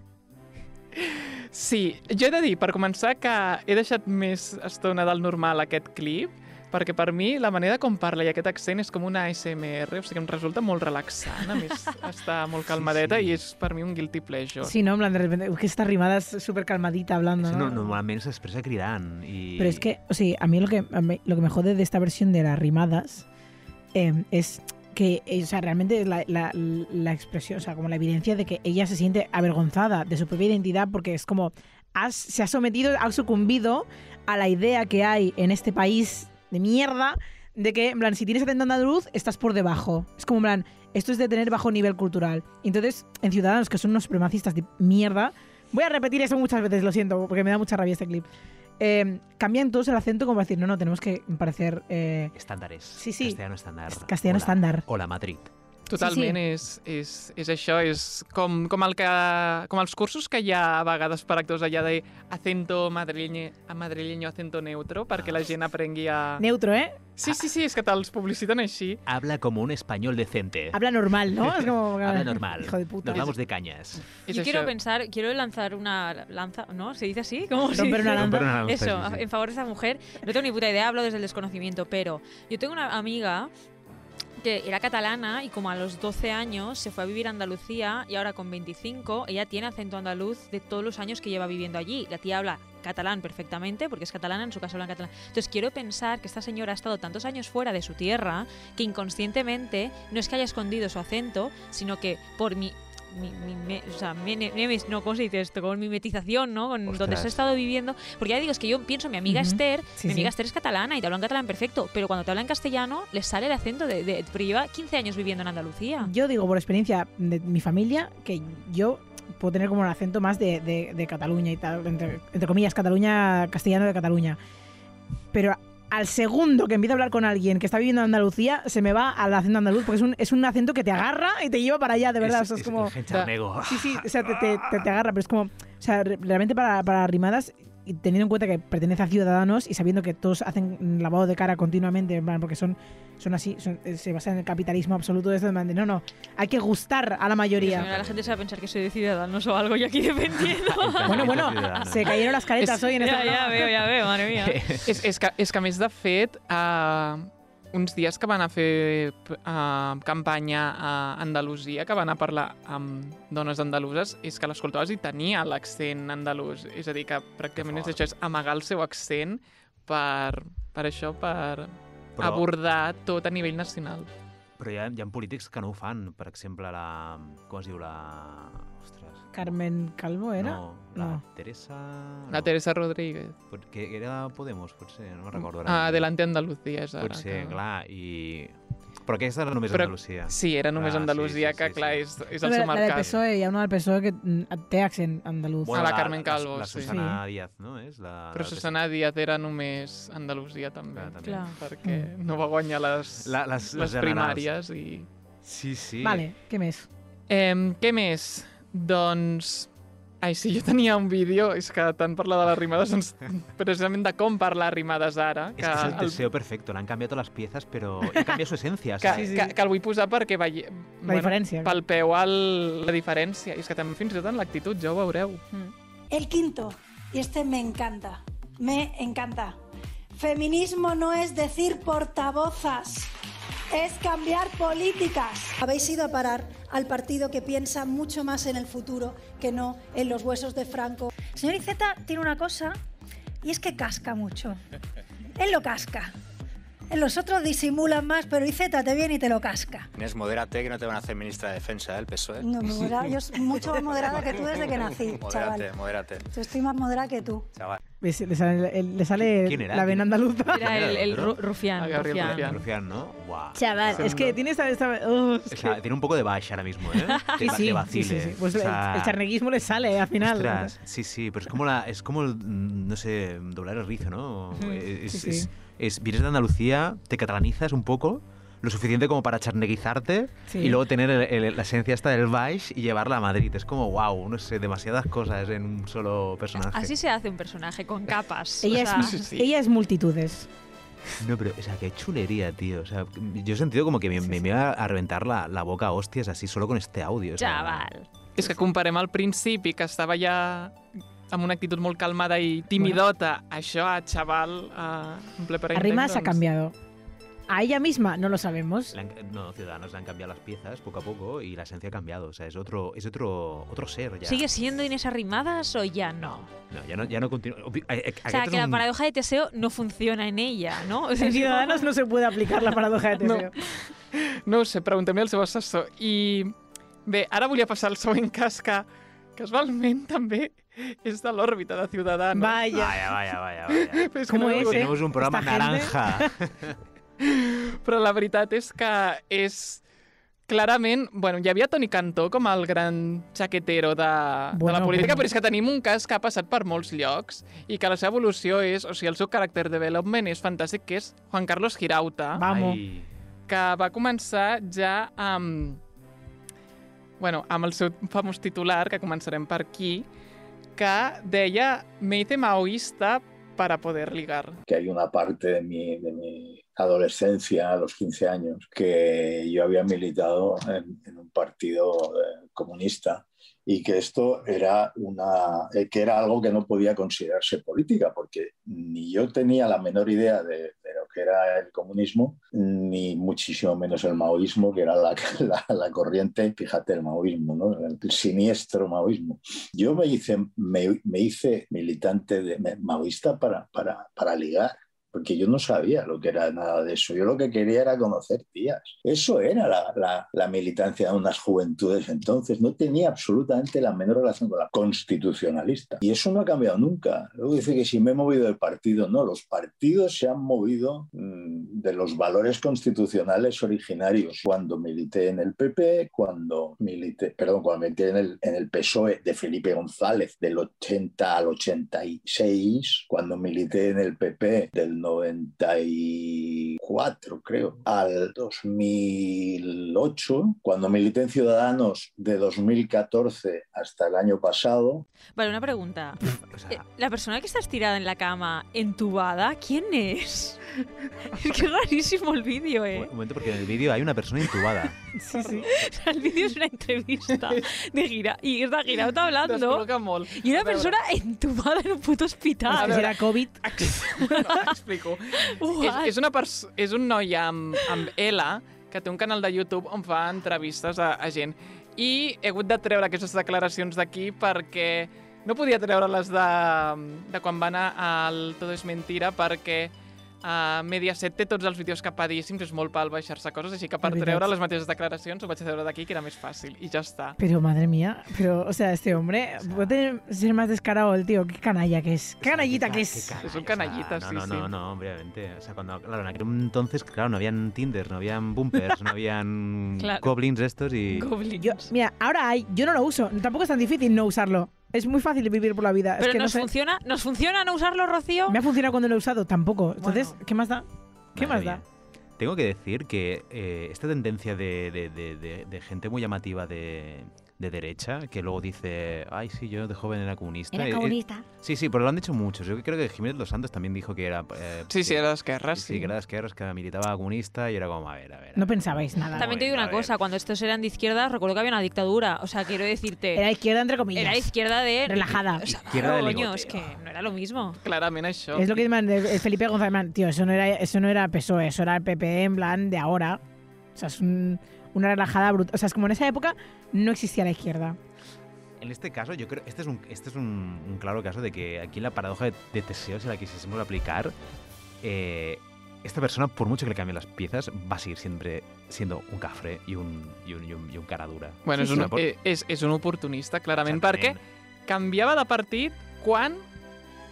Sí, jo he de dir, per començar, que he deixat més estona del normal aquest clip, perquè per mi la manera com parla i aquest accent és com una ASMR, o sigui, em resulta molt relaxant, a més està molt calmadeta sí. i és per mi un guilty pleasure. Sí, ¿no? En plan, de repente, uy, que está rimada es súper calmadita hablando, Eso ¿no? no- normalmente se expresa cridant. Y... Pero es que, o sea, a mí lo que, a mí lo que me jode de esta versión de las rimadas eh, es que, eh, o sea, realmente es la, la- la expresión, o sea, como la evidencia de que ella se siente avergonzada de su propia identidad porque es como, has- se ha sometido, ha sucumbido a la idea que hay en este país de mierda de que, en plan, si tienes acento andaluz, estás por debajo. Es como, en plan, esto es de tener bajo nivel cultural. Entonces, en Ciudadanos, que son unos supremacistas de mierda, voy a repetir eso muchas veces, lo siento, porque me da mucha rabia este clip. Eh, cambian todos el acento como para decir, no, no, tenemos que parecer eh, Estándares. Sí, sí. Castellano estándar. castellano Hola. estándar. Hola, Madrid. Totalment, Sí, És, és, és això, és com, com, el que, com els cursos que hi ha a vegades per actors allà de acento madrileño, a madrileño acento neutro, perquè la gent aprengui a... Neutro, ¿eh? Sí, sí, sí, és que te'ls publiciten així. Habla como un español decente. Habla normal, ¿no? Es como... Habla normal. Hijo de puta. Nos vamos de cañas. Yo quiero això. pensar, quiero lanzar una lanza, ¿no? ¿Se dice así? ¿Cómo se Romper una dice? lanza. Una lanza, Eso, sí, sí. en favor de esta mujer. No tengo ni puta idea, hablo desde el desconocimiento, pero yo tengo una amiga que era catalana y como a los 12 años se fue a vivir a Andalucía y ahora con 25 ella tiene acento andaluz de todos los años que lleva viviendo allí. La tía habla catalán perfectamente porque es catalana, en su caso habla en catalán. Entonces quiero pensar que esta señora ha estado tantos años fuera de su tierra que inconscientemente no es que haya escondido su acento, sino que por mi... mi- mi- me- o sea, me- me- no, ¿cómo se dice esto? Con mimetización, ¿no? Con donde se ha Ostras. estado viviendo. Porque ya digo, es que yo pienso, mi amiga. Esther, Sí, mi sí. amiga Esther es catalana y te habla en catalán perfecto, pero cuando te habla en castellano le sale el acento de, de- Pero lleva 15 años viviendo en Andalucía. Yo digo por experiencia de mi familia que yo puedo tener como un acento más de, de- de Cataluña y tal, entre, entre comillas, Cataluña, castellano de Cataluña. Pero al segundo que empiezo a hablar con alguien que está viviendo en Andalucía, se me va al acento andaluz, porque es un, es un acento que te agarra y te lleva para allá, de verdad. o sea, es, como... gencharnego. Sí, sí, o sea, te, te- te- te agarra, pero es como, o sea, re- realmente para, para rimadas, y teniendo en cuenta que pertenece a Ciudadanos y sabiendo que todos hacen lavado de cara continuamente, en plan, porque son, son así, son- eh, se basan en el capitalismo absoluto de esto, en plan de, no, no, hay que gustar a la mayoría. la gente se va a pensar que soy de Ciudadanos o algo y aquí defendiendo. Bueno, bueno, se cayeron las caretas Es- hoy en esta... ya, ya veo, ya veo, madre mía. És, és, que, és que, a més, de fet, uh, uns dies que van a fer uh, campanya a Andalusia, que van a parlar amb dones andaluses, és que l'escoltaves i tenia l'accent andalús. És a dir, que pràcticament és fort. això, és amagar el seu accent per, per això, per Però- abordar tot a nivell nacional. Però hi ha, hi ha polítics que no ho fan. Per exemple, la... Com es diu la... Carmen Calvo era? No, la No. Teresa... La no. Teresa Rodríguez. Que era Podemos, potser, no me'n recordo. ara. Ah, Adelante Andalucía és ara. Potser, que- clar, i... Però aquesta era només Però- Andalusia. Sí, era només Ah, sí, Andalusia, sí, que sí, clar, sí. és, és La, el seu la del mercat. PSOE, hi ha una del PSOE que mm, té accent andaluz. a la Carmen Calvo, la, sí. Susana Díaz, no? És la, Però la- Susana Díaz era només Andalusia, també. Clar, també. Clar. Perquè no va guanyar les, La- les- les les primàries. I... Sí, sí. Vale, què més? Eh, què més? Doncs... Ai, sí, jo tenia un vídeo, és que tant parlar de les rimades, doncs, precisament de com parlar rimades ara, Es que es el el, teseo perfecto. Le han cambiado todas las piezas, pero y cambia su esencia. que, ¿sabes? que, que el vull posar perquè veie... La diferència. Palpeu el, la diferència. I és que també fins i tot en l'actitud, ja ho veureu. El quinto, y este me encanta, me encanta. Feminismo no es decir portavozas, es cambiar políticas. Habéis ido a parar al partido que piensa mucho más en el futuro que no en los huesos de Franco. Señor Iceta tiene una cosa y es que casca mucho. Él lo casca. Los otros disimulan más, pero Iceta te viene y te lo casca. Inés, modérate que no te van a hacer ministra de Defensa, ¿eh? el PSOE. No, modera- yo soy mucho más moderada que tú desde que nací, Modérate, chaval. modérate, Yo estoy más moderada que tú. chaval. Le sale, la vena andaluza. Era el, el Pero- Ru- Rufián. Ah, Rufián. Rufián. Rufián, ¿no? Chaval, es que tiene esta... esta oh, es O sea, que- tiene un poco de baix ahora mismo, ¿eh? Sí, sí, de vacile. sí, sí. Pues O el- sea, el, charneguismo le sale al final. Ostras, sí, sí, pero es como la, es como el, mm, no sé, doblar el rizo, ¿no? Es, sí, sí. es- es- vienes de Andalucía, te catalanizas un poco, lo suficiente como para charneguizarte Sí. y luego tener el- el- la esencia esta del baix y llevarla a Madrid. Es como, wow, no sé, demasiadas cosas en un solo personaje. Así se hace un personaje, con capas. Ella, O sea, es, Sí, sí. ella es multitudes. No, pero, o sea, qué chulería, tío. O sea, yo he sentido como que me, me, me iba a reventar la, la boca a hostias así solo con este audio. o sea, Chaval. És que comparem al principi, que estava ja amb una actitud molt calmada i timidota, això a xaval a, en ple per Arrima se ha cambiado. A ella misma no lo sabemos. han- no, Ciudadanos le han cambiado las piezas poco a poco y la esencia ha cambiado. O sea, es otro, es otro, otro ser ya. ¿Sigue siendo Inés Arrimadas o ya no? No, ya no, ya no continúa. Eh, eh, O sea, que la un- paradoja de Teseo no funciona en ella, ¿no? O sea, En Ciudadanos no se puede aplicar la paradoja de No. Teseo. No ho sé, preguntem-li al seu assessor. I bé, ara volia passar al següent cas que casualment també és de l'òrbita de Ciudadanos. Vaya. Vaya, vaya, vaya, que ¿Cómo no es, eh? Tenemos un programa Esta gente. naranja. Però la veritat és que és clarament... Bueno, hi havia Toni Cantó com el gran xaquetero de, de Bueno, la política, però- però és que tenim un cas que ha passat per molts llocs i que la seva evolució és... O sigui, el seu caràcter development és fantàstic, que és Juan Carlos Girauta, Vamos. Ai, que va començar ja amb, bueno, amb el seu famós titular, que començarem per aquí, que deia me hice maoísta para poder ligar. que hay una parte de mi, de mi adolescencia, a los 15 años, que yo había militado en, en un partido eh, comunista y que esto era, una, eh, que era algo que no podía considerarse política, porque ni yo tenía la menor idea de, de lo que era el comunismo, ni muchísimo menos el maoísmo, que era la, la, la corriente, fíjate, el maoísmo, ¿no? el siniestro maoísmo. Yo me hice, me, me hice militante de, maoísta para, para, para ligar. Porque yo no sabía lo que era nada de eso. Yo lo que quería era conocer tías. Eso era la, la- militancia de unas juventudes entonces. No tenía absolutamente la menor relación con la constitucionalista. Y eso no ha cambiado nunca. Luego dice que si me he movido del partido. No, los partidos se han movido mm, de los valores constitucionales originarios. Cuando milité en el PP, cuando milité, perdón, cuando milité en el, en el PSOE de Felipe González del 80 al 86, cuando milité en el PP del 94, creo, al 2008, cuando milité en Ciudadanos de 2014 hasta el año pasado, Vale, una pregunta. O sea, Eh, ¿La persona que está estirada en la cama, entubada, quién es? es que es rarísimo el vídeo, un ¿eh? momento, porque en el vídeo hay una persona intubada. Sí, sí. El vídeo es una entrevista de gira y está Girauta hablando Descol·loca molt. y una veure, persona entubada en un puto hospital. que serà COVID. no, explico. és, és, una pers és un noi amb, amb L que té un canal de YouTube on fa entrevistes a, a gent. I he hagut de treure aquestes declaracions d'aquí perquè no podia treure-les de, de quan va anar al Todo es Mentira perquè a Mediaset té tots els vídeos capadíssims, és molt pal baixar-se coses, així que per És veritat. treure les mateixes declaracions ho vaig treure d'aquí, que era més fàcil, i ja està. Pero madre mía, pero, o sea, este hombre puede ser más descarado el tío. Qué canalla que es. Qué canallita que es. Es un canallita, O sea, sí, no, no, sí. No, no, obviamente. O sea, cuando, claro, en aquel entonces, claro, no habían Tinder, no habían bumpers, no habían Claro. goblins estos y... Goblins. Yo, mira, ahora hay, yo no lo uso. Tampoco es tan difícil no usarlo. Es muy fácil vivir por la vida. Pero es que no nos sé. funciona, ¿nos funciona no usarlo, Rocío? Me ha funcionado cuando lo he usado, tampoco. Entonces, Bueno. ¿qué más da? ¿Qué Madre más da? Tengo que decir que eh, esta tendencia de, de- de- de- de gente muy llamativa de, de derecha, que luego dice, ay, sí, yo de joven era comunista. Era eh, eh, comunista. sí, sí, pero lo han dicho muchos. Yo creo que Jiménez Los Santos también dijo que era... eh, Sí, sí, que- era d'esquerres, sí, sí. que era de izquierdas, que militaba comunista y era como, a ver, a ver. No pensabais nada. También te digo una a ver. cosa, cuando estos eran de izquierda, recuerdo que había una dictadura. O sea, quiero decirte, Era izquierda entre comillas. era izquierda de... Relajada. O sea, Izquierda de coño, es que no era lo mismo. Clarament això. Es lo que el- el Felipe González, man, tío, eso no era, eso no era PSOE, eso era el PP en plan de ahora. O sea, es un- una relajada brutal. O sea, es como en esa época no existía la izquierda. En este caso, yo creo, este es un, este es un, un claro caso de que aquí la paradoja de, de Teseo, si la quisiésemos aplicar, eh, esta persona, por mucho que le cambien las piezas, va a seguir siempre siendo un cafre y un, y un, y un, y un cara dura. Bueno, Sí, és, sí. un, Por- eh, és, és un oportunista, clarament, Exactament. perquè canviava de partit quan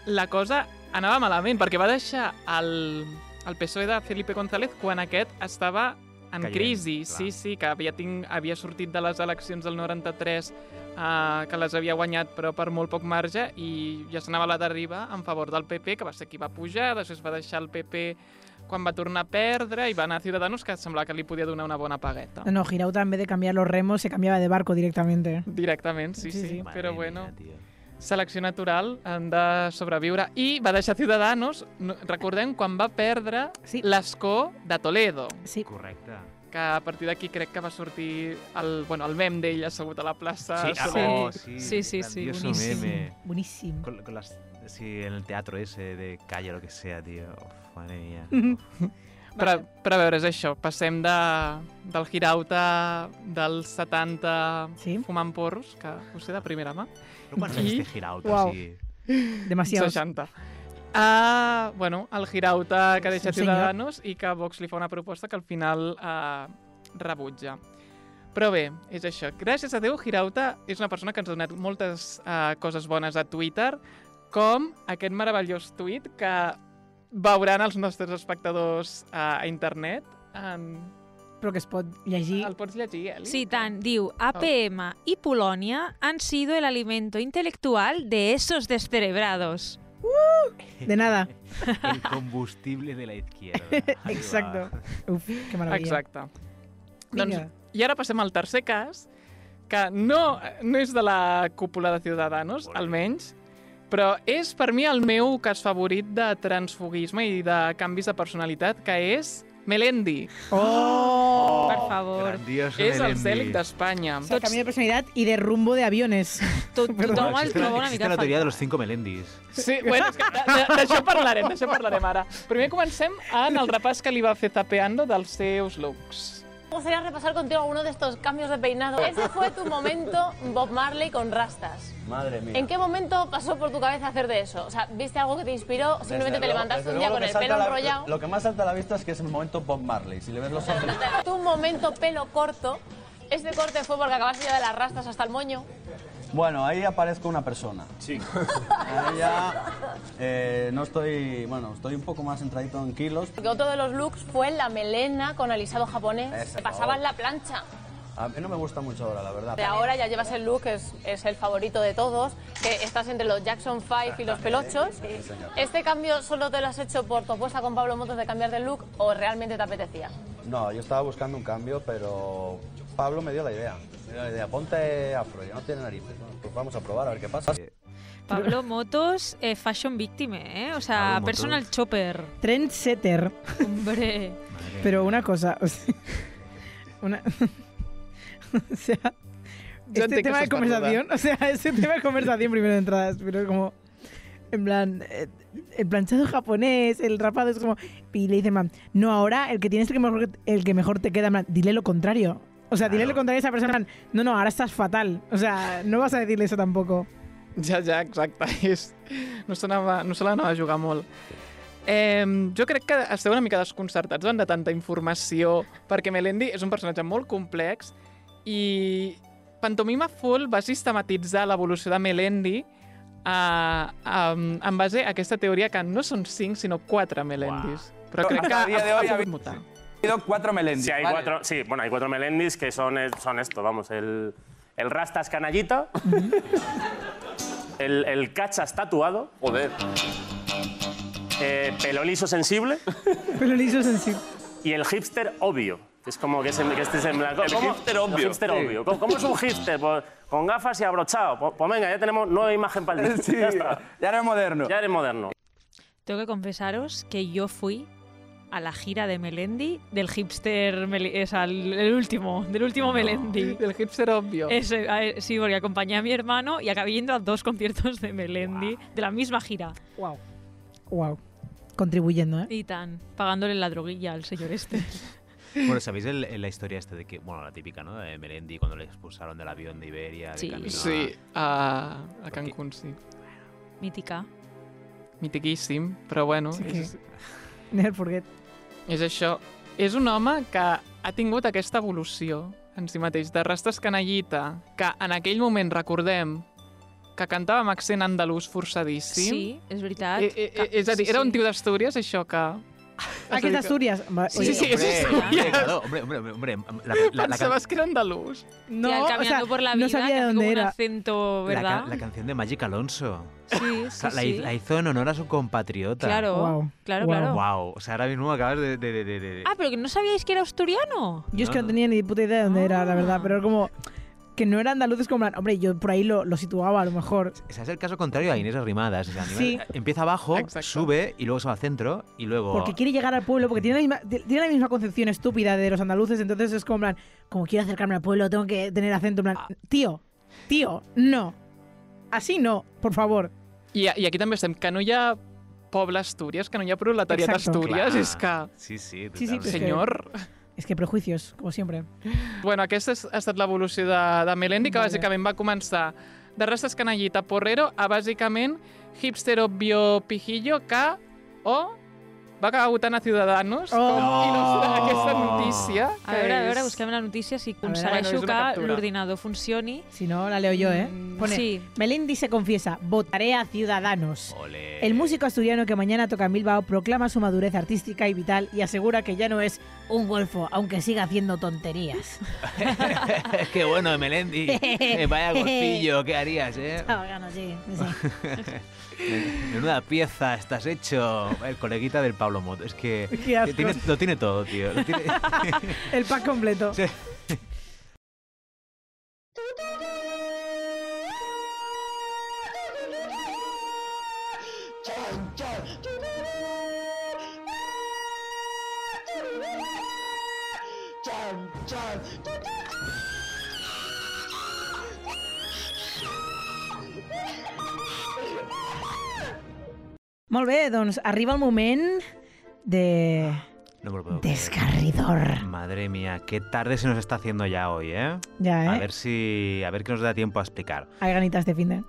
la cosa anava malament, perquè va deixar el, el PSOE de Felipe González quan aquest estava en Caient, crisi. clar. Sí, sí, que havia, tinc, havia sortit de les eleccions del 93, eh, que les havia guanyat però per molt poc marge, i ja s'anava a la deriva en favor del PP, que va ser qui va pujar, després va deixar el PP quan va tornar a perdre i va anar a Ciudadanos, que semblava que li podia donar una bona pagueta. No, Girauta en vez de cambiar los remos se cambiaba de barco directamente. Directament, sí, Sí, sí, sí. però bueno, mía, tío. Selecció natural, han de sobreviure. I va deixar Ciudadanos, no, recordem, quan va perdre Sí. l'escó de Toledo, Sí. Correcte. que a partir d'aquí crec que va sortir el, bueno, el mem d'ell assegut a la plaça. Sí, ah, Soler. oh, sí, Sí, sí, sí, buenísimo. meme. Buenísimo. Con, con las, sí, en el teatro ese de calle o lo que sea, tío. Uf, madre mía. Però, però a veure, és això, passem de, del girauta dels 70 Sí. fumant porros, que ho sé de primera mà, ¿No Y- años de Girauta, Guau. sí? Demasiado. 60. Uh, bueno, el Girauta que deixa senyor. Ciudadanos i que Vox li fa una proposta que al final uh, rebutja. Però bé, és això. Gràcies a Déu, Girauta és una persona que ens ha donat moltes uh, coses bones a Twitter, com aquest meravellós tuit que veuran els nostres espectadors uh, a internet. En... Però que es pot llegir. El pots llegir, Eli? Sí, tant. Diu, APM y Polonia han sido el alimento intelectual de esos descerebrados. De nada. El combustible de la izquierda. Exacto. Uf, que maravilla. Exacte. Vinga. Doncs, I ara passem al tercer cas, que no, no és de la cúpula de Ciudadanos, Molt bé. almenys, però és per mi el meu cas favorit de transfugisme i de canvis de personalitat, que és Melendi. Oh. Per favor. Grandioso És el Melendi. Cèlic d'Espanya. O sea, cambio de personalidad y de rumbo de aviones. To tothom el Existe, troba una existe mica la teoría de los cinco Melendis. Sí, bueno, és que d'això parlarem, d'això parlarem ara. Primer comencem en el repàs que li va fer Zapeando dels seus looks. Me gustaría repasar contigo alguno de estos cambios de peinado. Ese fue tu momento Bob Marley con rastas. Madre mía. ¿En qué momento pasó por tu cabeza hacer de eso? O sea, ¿viste algo que te inspiró? o Simplemente te Desde levantaste desde un día con el pelo la- enrollado. Lo que más salta a la vista es que es el momento Bob Marley. Si le ves los ojos... Tu momento pelo corto. Este corte fue porque acabaste ya de las rastas hasta el moño. Bueno, ahí aparezco una persona. Sí. Ahí ya eh, no estoy... Bueno, estoy un poco más entradito en kilos. Porque otro de los looks fue la melena con alisado japonés. Ese, oh. la plancha. A mí no me gusta mucho ahora, la verdad. De ahora ya llevas el look, es, es el favorito de todos, que estás entre los Jackson 5 y los pelochos. señor. ¿Este cambio solo te lo has hecho por tu apuesta con Pablo Motos de cambiar de look o realmente te apetecía? No, yo estaba buscando un cambio, pero Pablo me dio la idea. La idea, ponte afro, ya no tiene narices. Pues vamos a probar a ver qué pasa. Pablo Motos, eh, fashion víctima, ¿eh? O sea, Pablo personal Motos. chopper. Trendsetter. Hombre. Madre Pero una cosa, o sea, una, o sea, este tema de conversación, o sea, este tema de conversación primero de entradas, pero como, en plan, eh, el planchado japonés, el rapado es como, y le dicen, en plan, no, ahora el que tienes el que mejor, el que mejor te queda, plan, dile lo contrario. O sea, dile lo contrario a esa persona, no, no, ahora estás fatal. O sea, no vas a decirle eso tampoco. Ja, ja, exacte. És... No se n'anava no se l'anava a jugar molt. Eh, jo crec que esteu una mica desconcertats davant de tanta informació, perquè Melendi és un personatge molt complex i Pantomima Full va sistematitzar l'evolució de Melendi a, a, en base a aquesta teoria que no són cinc, sinó quatre Melendis. Però crec que ha, hoy ha ha pogut mutar. Ha habido cuatro Melendis. Sí, hay vale. cuatro, sí, bueno, hay cuatro Melendis que son, eh, son esto, vamos, el, el Rastas canallita, el, el Cachas tatuado, Joder. eh, pelo liso sensible Pero liso sensible. y el hipster obvio. Que es como que, es en- que estés en blanco. El ¿Cómo? hipster obvio. El hipster Sí. obvio. ¿Cómo, cómo es un hipster? Pues, con gafas y abrochado. Pues, pues venga, ya tenemos nueva imagen para el día. Sí, Ya está. ya eres moderno. Ya eres moderno. Tengo que confesaros que yo fui a la gira de Melendi del hipster, Mele- o sea, el, el último, del último Melendi. Del hipster obvio. Ese, a- sí, porque acompañé a mi hermano y acabé yendo a dos conciertos de Melendi de la misma gira. Wow. Wow. Contribuyendo, ¿eh? Y tan, pagándole la droguilla al señor este. Bueno, ¿sabéis el- el- la historia esta de que, bueno, la típica, ¿no? De Melendi cuando le expulsaron del avión de Iberia, de Sí. a- Sí, a, a Cancún, sí. Mítica. Mitiquíssim, però bueno, Sí que- és, Never forget. És això. És un home que ha tingut aquesta evolució en si mateix, de rastes canallita, que en aquell moment recordem que cantava amb accent andalús forçadíssim. Sí, és veritat. Eh, eh, eh, és a dir, Sí, era un tio d'Astúries, això que... Ah, que es de Asturias. Sí, sí, és Hombre, Astúries. hombre, hombre, hombre, la, la- la- Pensaves que era andalús. No, Tía, o sea, por la vida, no sabía de dónde como un era. acento, ¿verdad? la canción de Magic Alonso. Sí, sí, la, sí. la hizo en honor a su compatriota. Claro, Guau, claro, guau. claro. Wow. O sea, ahora mismo acabas de... de, de, de- de- Ah, pero que no sabíais que era asturiano. Yo es que No, no no. tenía ni puta idea de dónde era, la verdad, Ah. pero era como que no era andaluz, es como, hombre, yo por ahí lo, lo situaba a lo mejor. Ese es el caso contrario a Inés Arrimadas. O sea, Sí. Empieza abajo, Exacto. sube y luego se va al centro y luego... Porque quiere llegar al pueblo, porque tiene la, misma, tiene la misma concepción estúpida de los andaluces, entonces es como, plan, como quiero acercarme al pueblo, tengo que tener acento, en plan, tío, tío, no. Así no, por favor. I, I aquí també estem, que no hi ha poble Astúries, que no hi ha proletariat Exacto. Astúries, Clar. és que... Sí, sí, Sí, sí, totalmente. pues que- Es que prejuicios, como siempre. Bueno, aquesta és- ha estat l'evolució de, de Melendi, que Vale. bàsicament va començar de rastes canallita porrero a bàsicament hipster obvio pijillo que o va acabar votant a Ciudadanos Oh. com il·lustra aquesta notícia. A que veure, a veure, busquem la notícia si veure. aconsegueixo Bueno, que l'ordinador funcioni. Si no, la leo yo, ¿eh? Pone, sí. Melendi se confiesa, votaré a Ciudadanos. Ole. El músico asturiano que mañana toca en Bilbao proclama su madurez artística y vital y asegura que ya no es un golfo, aunque siga haciendo tonterías. Qué bueno, Melendi. Eh, Vaya golfillo, ¿qué harías, eh? Ah, bueno, sí, sí. Menuda pieza estás hecho. El coleguita del Pablo Moto. Es que tiene- lo tiene todo, tío. Lo tiene- El pack completo. Sí. Molt bé, doncs arriba el moment de... No me lo puedo creer. Desgarridor. Madre mía, qué tarde se nos está haciendo ya hoy, ¿eh? Ya, ¿eh? A ver si, a ver qué nos da tiempo a explicar. Hay ganitas de fin de...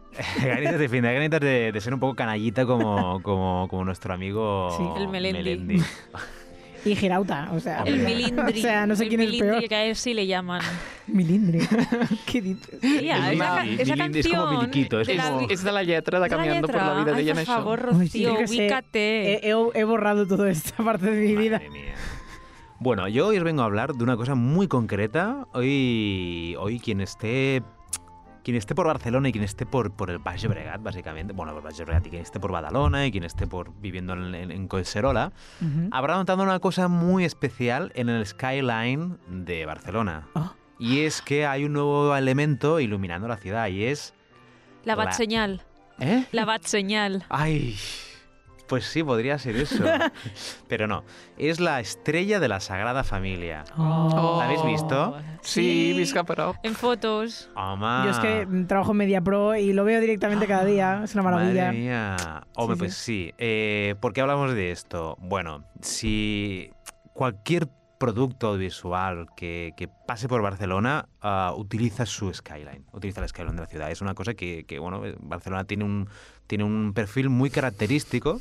ganitas de fin, hay ganitas de, de ser un poco canallita como, como, como nuestro amigo Sí. El Melendi. Y Girauta, o sea... El milindri. O sea, no sé el quién es milindri, peor. que a él sí le llaman. Milindri. ¿Qué dices? Esa, milindri, esa milindri es como canción miliquito, es de la- como- És de la de de la Caminando por la vida Ay, deien por això. favor, Rocío, ubícate. He, he- he borrado toda esta parte de mi vida. Bueno, yo hoy os vengo a hablar de una cosa muy concreta. Hoy, hoy quien esté quien esté por Barcelona y quien esté por, por el Baix Llobregat, básicamente, bueno, por Baix Llobregat y quien esté por Badalona y quien esté por viviendo en, en, en Collserola, habrá notado una cosa muy especial en el skyline de Barcelona. Oh. Y es que hay un nuevo elemento iluminando la ciudad y es... La bat señal. ¿Eh? La bat señal. Ay, pues sí, podría ser eso. Pero no, es la estrella de la Sagrada Familia. Oh. ¿La habéis visto? Sí, visca però. En fotos. Home. Yo es que mm, trabajo en Media Pro y lo veo directamente cada día. Es una maravilla. Madre mía. Hombre, Sí, pues sí. Eh, ¿Por qué hablamos de esto? Bueno, si cualquier producto audiovisual que, que pase por Barcelona ah, utiliza su skyline, utiliza el skyline de la ciudad. Es una cosa que, que, bueno, eh, Barcelona tiene un, tiene un perfil muy característico,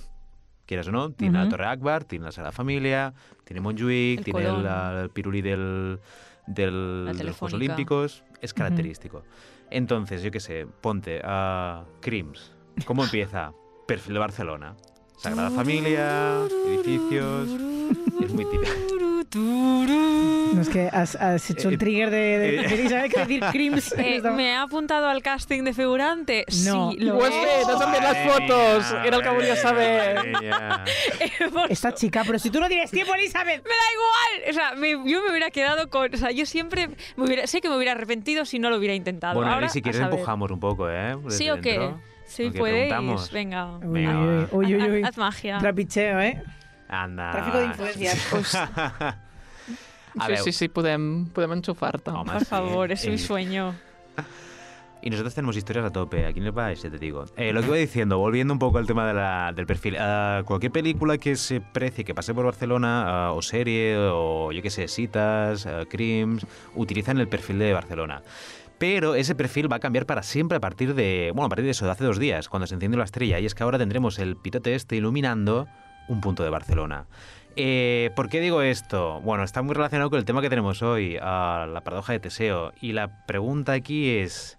quieras o no. Tiene la. Torre Akbar, tiene la Sagrada Familia, tiene Montjuic, El tiene el, el piruli del, de los Juegos. Olímpicos. Es característico. Entonces, yo qué sé, ponte a Crims. ¿Cómo empieza? Perfil de Barcelona. Sagrada Familia, edificios. Es muy típico. Es que has, has hecho el Eh, trigger de, de, eh, de Isabel que decir crims. Eh, ¿Me ha apuntado al casting de figurante? No. Sí, lo has he enviat les fotos. Era el que volia saber. Esta chica, pero si tú no tienes tiempo, Elizabeth. Me da igual. O sea, me- yo me hubiera quedado con. O sea, yo siempre. me hubiera- sé que me hubiera arrepentido si no lo hubiera intentado. Bueno, Ahora, Eli, si a quieres empujamos un poco, ¿eh? Desde ¿Sí o qué? Sí, ¿O qué podéis. preguntamos? Venga. Uy, uy, uy, uy, uy. Haz magia. Trapicheo, ¿eh? Anda. Tráfico de influencias. A sí, sí, sí, podem, podem enxufar-te. home, Por sí. favor, es Eh, mi sueño. Y nosotros tenemos historias a tope. Aquí en el país, ya te digo. Eh, lo que iba diciendo, volviendo un poco al tema de la- del perfil. cualquier película que se precie, que pase por Barcelona, o serie, o yo qué sé, citas, ah, crims, utilizan el perfil de Barcelona. Pero ese perfil va a cambiar para siempre a partir de, bueno, a partir de eso, de hace dos días, cuando se enciende la estrella. Y es que ahora tendremos el pirote este iluminando un punto de Barcelona. Eh, ¿Por qué digo esto? Bueno, está muy relacionado con el tema que tenemos hoy, la paradoja de Teseo. Y la pregunta aquí es,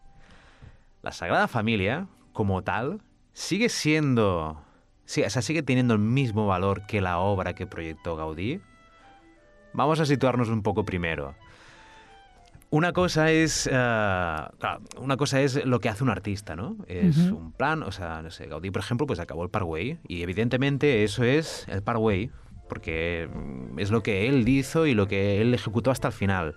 ¿la Sagrada Familia, como tal, sigue siendo... Sí, o sea, sigue teniendo el mismo valor que la obra que proyectó Gaudí? Vamos a situarnos un poco primero. Una cosa es eh, una cosa es lo que hace un artista, ¿no? Es un plan, o sea, no sé, Gaudí, por ejemplo, pues acabó el Parkway y evidentemente eso es el Parkway porque mm, es lo que él hizo y lo que él ejecutó hasta el final.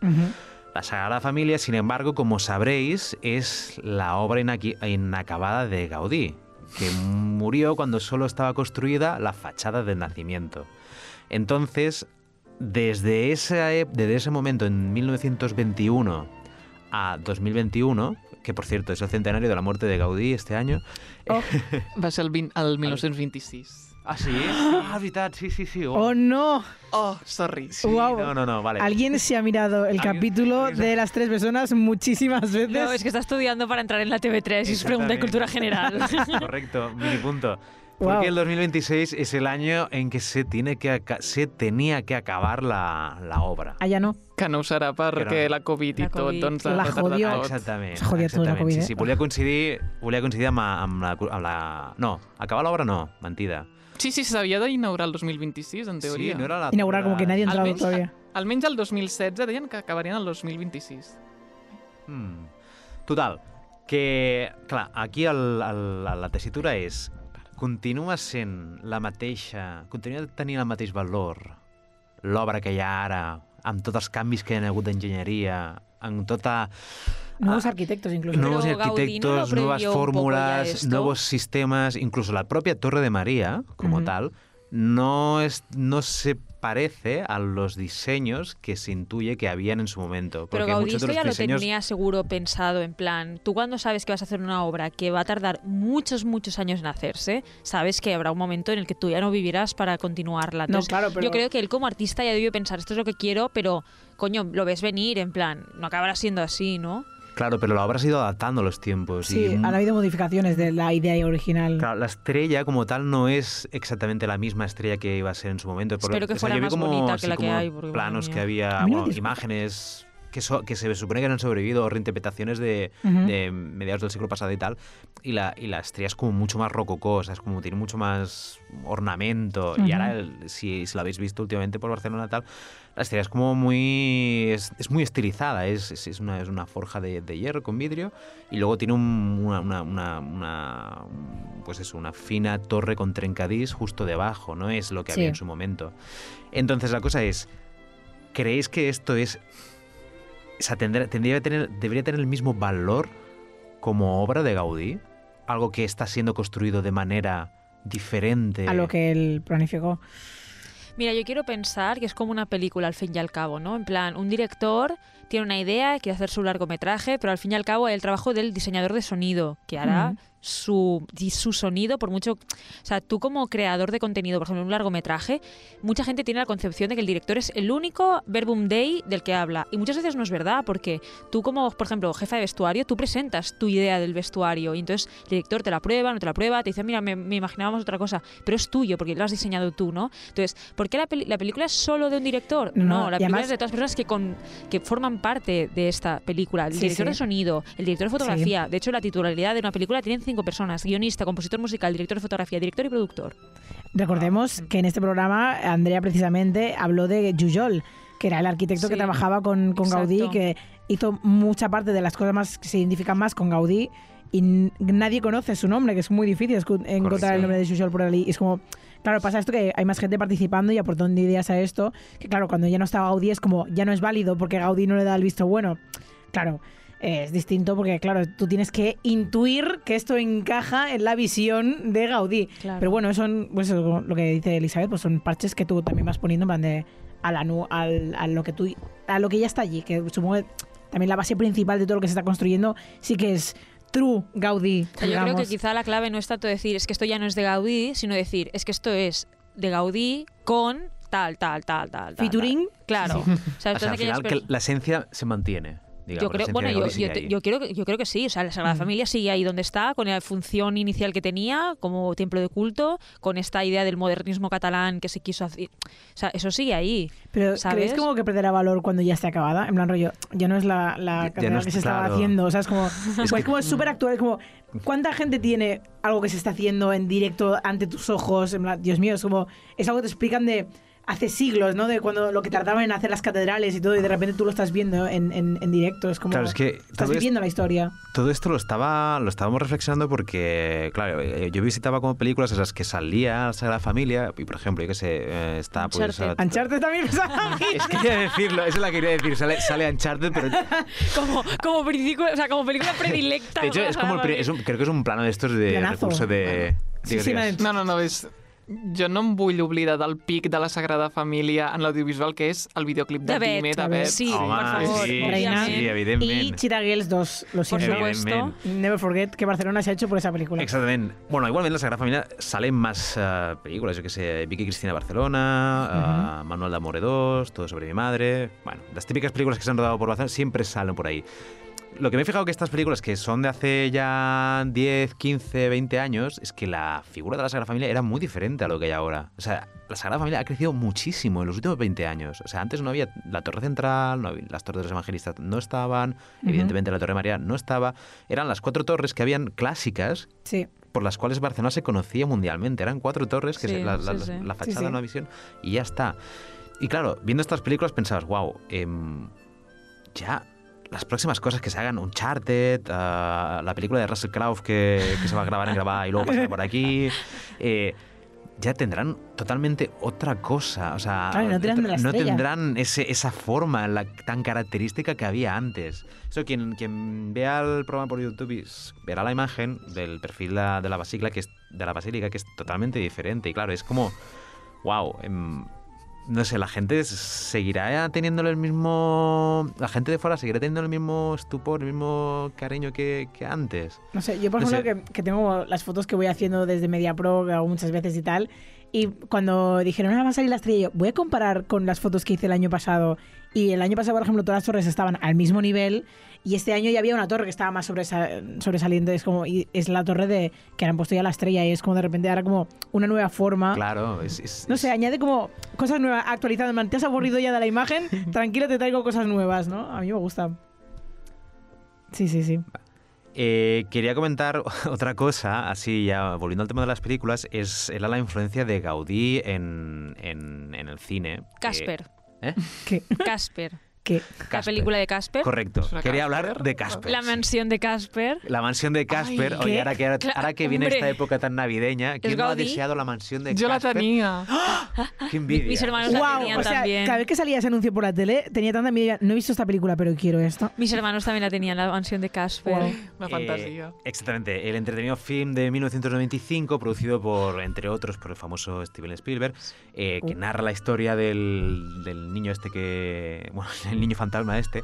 La Sagrada Familia, sin embargo, como sabréis, es la obra inacabada de Gaudí, que murió cuando solo estaba construida la fachada del nacimiento. Entonces, desde ese, desde ese momento, en 1921 a 2021, que por cierto es el centenario de la muerte de Gaudí este año. Va ser el, 20, el 1926. Ah, sí? Ah, veritat, sí, sí, sí. ¡Oh, no! Oh, sorry. Sí, Guau. No, no, no, vale. Alguien se ha mirado el capítulo de las tres personas muchísimas veces. No, es que está estudiando para entrar en la TV3 y es pregunta de cultura general. Correcto, mini punto. Porque Guau. el 2026 es el año en que se, tiene que se tenía que acabar la, la obra. Allà no. Que no ho serà perquè Que no. la Covid La i tot, Covid. doncs La jodió. tot. Exactament. S'ha jodiat la. Covid, sí, eh? sí, volia coincidir, volia coincidir amb, la- amb, la, amb la... No, acabar l'obra no, mentida. Sí, sí, s'havia d'inaugurar el 2026, en teoria. Sí, no era la... Inaugurar como que nadie ha entrado Almenys, todavía. almenys el 2016 deien que acabarien el 2026. Mm. Total, que, clar, aquí el, el, la tessitura és continua sent la mateixa, continua tenint el mateix valor l'obra que hi ha ara, amb tots els canvis que hi ha hagut d'enginyeria, amb tota... Nuevos arquitectos incluso. Nuevos Pero no arquitectos, nuevas fórmulas, nuevos sistemas, incluso la propia Torre de María, como tal, no, es, no se parece a los diseños que se intuye que habían en su momento. Pero Gaudí muchos de esto los ya lo tenía seguro pensado, en plan, tú cuando sabes que vas a hacer una obra que va a tardar muchos, muchos años en hacerse, sabes que habrá un momento en el que tú ya no vivirás para continuarla. No, claro, pero- Yo creo que él como artista ya debió pensar, esto es lo que quiero, pero, coño, lo ves venir, en plan, no acabará siendo así, ¿no? Claro, pero la obra se ha ido adaptando a los tiempos. Sí, y han habido modificaciones de la idea original. Claro, la estrella como tal no es exactamente la misma estrella que iba a ser en su momento. Espero que o sea, fuera yo vi más como, bonita que así la que como hay, planos que había, bueno, imágenes que, so- que se supone que han sobrevivido o reinterpretaciones de, de mediados del siglo pasado y tal. Y la, y la estrella es como mucho más rococó, o sea, es como tiene mucho más ornamento. Y ahora, el- si, si lo habéis visto últimamente por Barcelona tal, la estrella es como muy. es, es muy estilizada, es, es, una, es una forja de, de hierro con vidrio y luego tiene un- una, una, una- una- un- pues eso, una fina torre con trencadís justo debajo, no es lo que Sí. había en su momento. Entonces la cosa es, ¿creéis que esto es... O sea, tendría que tener, debería tener el mismo valor como obra de Gaudí? Algo que está siendo construido de manera diferente. A lo que él planificó. Mira, yo quiero pensar que es como una película al fin y al cabo, ¿no? En plan, un director tiene una idea, quiere hacer su largometraje, pero al fin y al cabo hay el trabajo del diseñador de sonido, que hará. Su, su sonido por mucho... O sea, tú como creador de contenido, por ejemplo, en un largometraje, mucha gente tiene la concepción de que el director es el único verbum dei del que habla. Y muchas veces no es verdad, porque tú como, por ejemplo, jefa de vestuario, tú presentas tu idea del vestuario y entonces el director te la prueba, no te la prueba, te dice, mira, me, me imaginábamos otra cosa, pero es tuyo porque lo has diseñado tú, ¿no? Entonces, ¿por qué la, peli- la película es solo de un director? No, No, la película además- es de todas las personas que, con, que forman parte de esta película. El Sí, director sí. de sonido, el director de fotografía. De hecho, la titularidad de una película tienen cinco personas. Guionista, compositor musical, director de fotografía, director y productor. Recordemos que en este programa Andrea precisamente habló de Jujol, que era el arquitecto que Sí. trabajaba con, con Gaudí, que hizo mucha parte de las cosas más que se identifican más con Gaudí y nadie conoce su nombre, que es muy difícil encontrar Correcto. el nombre de Jujol por ahí. Es como, claro, pasa esto que hay más gente participando y aportando ideas a esto, que claro, cuando ya no está Gaudí es como, ya no es válido porque Gaudí no le da el visto bueno. Claro, es distinto porque, claro, tú tienes que intuir que esto encaja en la visión de Gaudí. Claro. Pero bueno, son, pues eso, lo que dice Elizabeth, pues son parches que tú también vas poniendo en plan de a, la, al- a lo que tú, a lo que ya está allí, que supongo que también la base principal de todo lo que se está construyendo sí que es true Gaudí. O sea, yo creo que quizá la clave no es tanto decir es que esto ya no es de Gaudí, sino decir es que esto es de Gaudí con tal, tal, tal, tal. tal, Featuring. tal. Claro. O sea, O sea, al final que la esencia se mantiene. Digamos, yo creo, bueno, yo, yo quiero que- yo creo que sí. O sea, la Sagrada Familia sigue ahí donde está, con la función inicial que tenía, como templo de culto, con esta idea del modernismo catalán que se quiso hacer. O sea, eso sigue ahí. Pero ¿sabes? ¿creéis como que perderá valor cuando ya esté acabada? En plan rollo, ya no es la, la Ya- ya que es- se estaba claro. haciendo. O sea, es como, pues que- como es súper actual. Es como, ¿cuánta gente tiene algo que se está haciendo en directo ante tus ojos? En plan, Dios mío, es como, es algo que te explican de hace siglos, ¿no? De cuando lo que tardaban en hacer las catedrales y todo, y de repente tú lo estás viendo en, en, en directo. Es como, Claro, es que estás todo es- viviendo la historia. Todo esto lo estaba lo estábamos reflexionando porque, claro, eh, yo visitaba como películas en las que salía la Sagrada Familia y, por ejemplo, yo que sé, eh, está pues... Uncharted. a- Uncharted también pensaba Es que quería decirlo, eso la quería decir, sale, sale Uncharted, pero de Como, como, película, o sea, como película predilecta. hecho es como el es un- creo que es un plano de estos de Planazo. recurso de... Sí, digues, sí, digues. No, no, no, és... Jo no em vull oblidar del pic de la Sagrada Família en l'audiovisual, que és el videoclip de, De Bet, Bime, de Bet. Sí, Home, por favor. sí, Reina. sí, evidentment. Cheetah Girls 2, lo Por siento. supuesto. Evidentment. Never forget que Barcelona se ha hecho por esa película. Exactamente. Bueno, igualmente en la Sagrada Familia salen más eh, películas, yo que sé, Vicky Cristina Barcelona, eh, Manuel de Amore 2, Todo sobre mi madre. Bueno, las típicas películas que se han rodado por Barcelona siempre salen por ahí. Lo que me he fijado que estas películas que son de hace ya 10, 15, 20 años, es que la figura de la Sagrada Familia era muy diferente a lo que hay ahora. O sea, la Sagrada Familia ha crecido muchísimo en los últimos 20 años. O sea, antes no había la Torre Central, no había- las Torres de los Evangelistas no estaban, evidentemente la Torre María no estaba. Eran las cuatro torres que habían clásicas Sí. por las cuales Barcelona se conocía mundialmente. Eran cuatro torres, que Sí, se- la, la- sí. la fachada, sí. una visión, y ya está. Y claro, viendo estas películas pensabas, wow, ya las próximas cosas que se hagan, Uncharted, ah, la película de Russell Crowe que, que se va a grabar en grabar y luego pasar por aquí, eh, ya tendrán totalmente otra cosa. O sea, Claro, no tendrán no ese- esa forma la- tan característica que había antes. Eso, quien, quien vea el programa por YouTube verá la imagen del perfil de la basílica, que es, de la basílica, que es totalmente diferente. Y claro, es como, wow, no sé, la gente seguirá teniendo el mismo... La gente de fuera seguirá teniendo el mismo estupor, el mismo cariño que, que antes. No sé, yo por No ejemplo que, que tengo las fotos que voy haciendo desde MediaPro, que hago muchas veces y tal, y cuando dijeron, ah, va a salir la estrella, yo voy a comparar con las fotos que hice el año pasado, y el año pasado, por ejemplo, todas las torres estaban al mismo nivel, y este año ya había una torre que estaba más sobresa- sobresaliente, es como, y es la torre de que han puesto ya la estrella, y es como de repente ahora como una nueva forma. Claro, es... es- No sé, añade como cosas nuevas, actualizadas. Man, ¿Te has aburrido ya de la imagen? Tranquilo, te traigo cosas nuevas, ¿no? A mí me gusta. Sí, sí, sí. Eh, quería comentar otra cosa, así ya volviendo al tema de las películas, es era la influencia de Gaudí en, en- en el cine. que- Casper. ¿Eh? ¿Qué? Casper. ¿Qué? La Casper. película de Casper. Correcto. ¿Es una Quería Casper? hablar de Casper. La mansión de Casper. La mansión de Casper. Ay, Oye, ahora que, ahora, Cla- ahora que viene esta época tan navideña, ¿quién no ha deseado la mansión de Yo la Casper? tenía. ¡Qué envidia! Mis hermanos la tenían o sea, también. cada vez que salía ese anuncio por la tele, tenía tanta envidia. No he visto esta película, pero quiero esta. Mis hermanos también la tenían, la mansión de Casper. Wow. Una Eh, fantasía. exactamente, el entretenido film de 1995, producido por, entre otros, por el famoso Steven Spielberg, eh, que Uh. narra la historia del, del niño este que. Bueno, el niño fantasma este.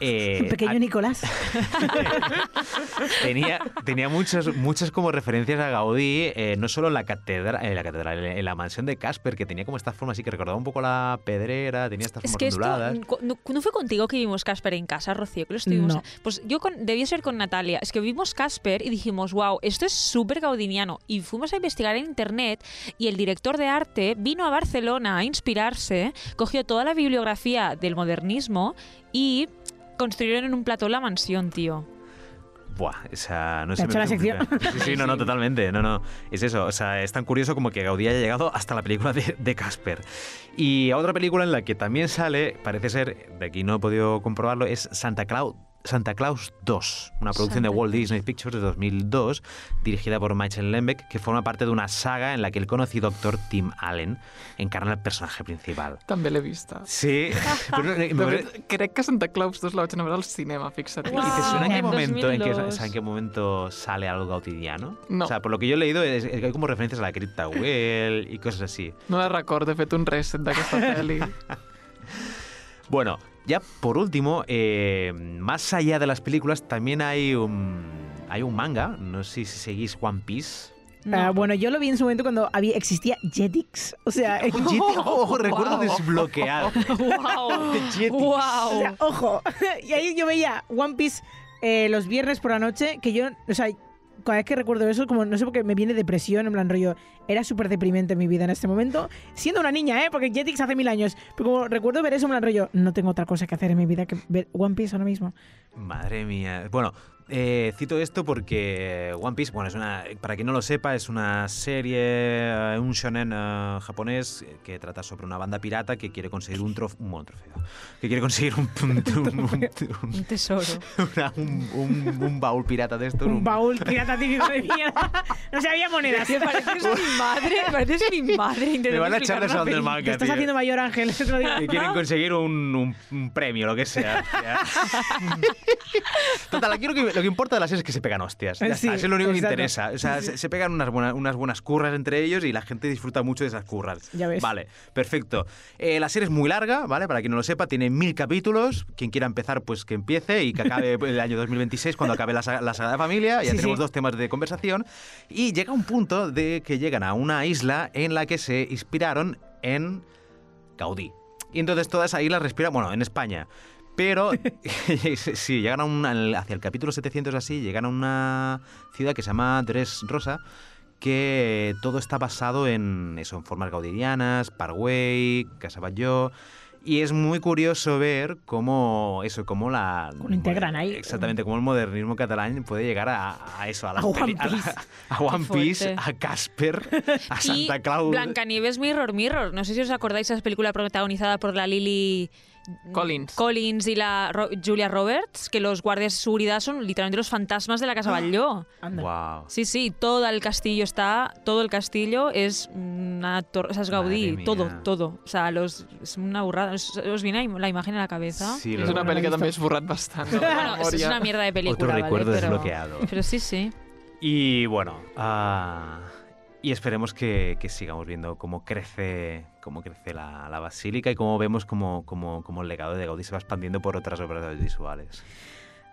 eh, Pequeño a- Nicolás. tenía, tenía muchas, muchas como referencias a Gaudí, eh, no solo en la catedral, en la catedral, en la mansión de Casper, que tenía como esta forma así que recordaba un poco la pedrera, tenía estas Es formas que esto, onduladas. ¿no, no fue contigo que vimos Casper en casa, Rocío? Que lo estuvimos. No. Pues yo con, debía ser con Natalia. Es que vimos Casper y dijimos, wow, esto es súper gaudiniano. Y fuimos a investigar en internet y el director de arte vino a Barcelona a inspirarse, cogió toda la bibliografía del modernismo y construyeron en un plató la mansión, tío. Buah, esa no ¿Te sé. ha hecho la sección? Sí, sí, no, no, totalmente. No, no. Es eso. O sea, es tan curioso como que Gaudí haya llegado hasta la película de, de Casper. Y a otra película en la que también sale, parece ser, de aquí no he podido comprobarlo, es Santa Claus. Santa Claus 2, una producción de Santa Walt Disney Pictures de 2002, dirigida por Michael Lembeck, que forma parte de una saga en la que el conocido actor Tim Allen encarna el personaje principal. També l'he vista. Sí, pero, eh, De me- fet, crec que Santa Claus 2 la vaig anar a veure al cinema, fixa't. ¿Y te suena en qué Wow. momento, en qué, 2002. o sea, en qué momento sale algo cotidiano? No. O sea, por lo que yo he leído, es, es que hay como referencias a la cripta Well y cosas así. No la recordo, he fet un reset d'aquesta pel·li. Bueno, ya por último, eh, más allá de las películas, también hay un, hay un manga. No sé si seguís One Piece. Ah, bueno, yo lo vi en su momento cuando había, existía Jetix. O sea, Oye, ojo, recuerdo desbloqueado. ¡Wow! Jetix. O sea, ojo. y ahí yo veía One Piece eh, los viernes por la noche, que yo, o sea, cada vez que recuerdo eso, como no sé por qué me viene depresión, en plan rollo, era súper deprimente mi vida en este momento, siendo una niña, ¿eh? Porque Jetix hace mil años, pero como recuerdo ver eso, en plan rollo, no tengo otra cosa que hacer en mi vida que ver One Piece ahora mismo. Madre mía. Bueno, eh, cito esto porque One Piece, bueno, es una, para quien no lo sepa, es una serie, eh, un shonen eh, japonés que trata sobre una banda pirata que quiere conseguir un trofeo, un, bueno, trofeo, que quiere conseguir un, un, un- un- Un tesoro. una- un- un- un baúl pirata de esto. Un baúl pirata típico de mierda. No se había monedas. Tío, pareces mi madre, pareces mi madre. Me van a echar de salón del manga, Te estás tío. haciendo mayor, Ángel. Que quieren conseguir un, un- un premio, lo que sea. Total, lo que, lo que importa de la serie es que se pegan hostias. Ya Sí, está, eso es lo único que interesa. O sea, se, se pegan unas buenas, unas buenas curras entre ellos y la gente disfruta mucho de esas curras. Ya ves. Vale, perfecto. Eh, la serie es muy larga, ¿vale? Para quien no lo sepa, tiene mil capítulos. Quien quiera empezar, pues que empiece y que acabe el año 2026 cuando acabe la, saga- la Sagrada Familia. Ya Sí, tenemos sí. dos temas de conversación. Y llega un punto de que llegan a una isla en la que se inspiraron en Gaudí. Y entonces toda esa isla respira, bueno, en España. Pero sí, llegan a un, al- hacia el capítulo 700 así, llegan a una ciudad que se llama Dres Rosa, que todo está basado en eso, en formas gaudirianas, Parkway, Casa Batlló, y es muy curioso ver cómo eso, cómo la Lo integran ahí. exactamente cómo el modernismo catalán puede llegar a, a eso, a, las A One a la- a One Piece, a Casper, a Santa Claus. Blancanieves Mirror Mirror. No sé si os acordáis de esa película protagonizada por la Lily Collins. Collins y la Ro- Julia Roberts, que los guardias de seguridad son literalmente los fantasmas de la Casa Batlló. Wow. Sí, sí, todo el castillo está, todo el castillo es una torre, o sea, es Gaudí, Madre todo, mía. todo. O sea, los, es una burrada. ¿Os, os viene la imagen a la cabeza? Sí, És lo- una pel·li que també he esborrat bastant. de la Bueno, es, es una mierda de película, Otro ¿vale? recuerdo pero, desbloqueado. Pero sí, sí. Y bueno, ah, y esperemos que, que sigamos viendo cómo crece, cómo crece la, la basílica y cómo vemos cómo, cómo, cómo el legado de Gaudí se va expandiendo por otras obras audiovisuales.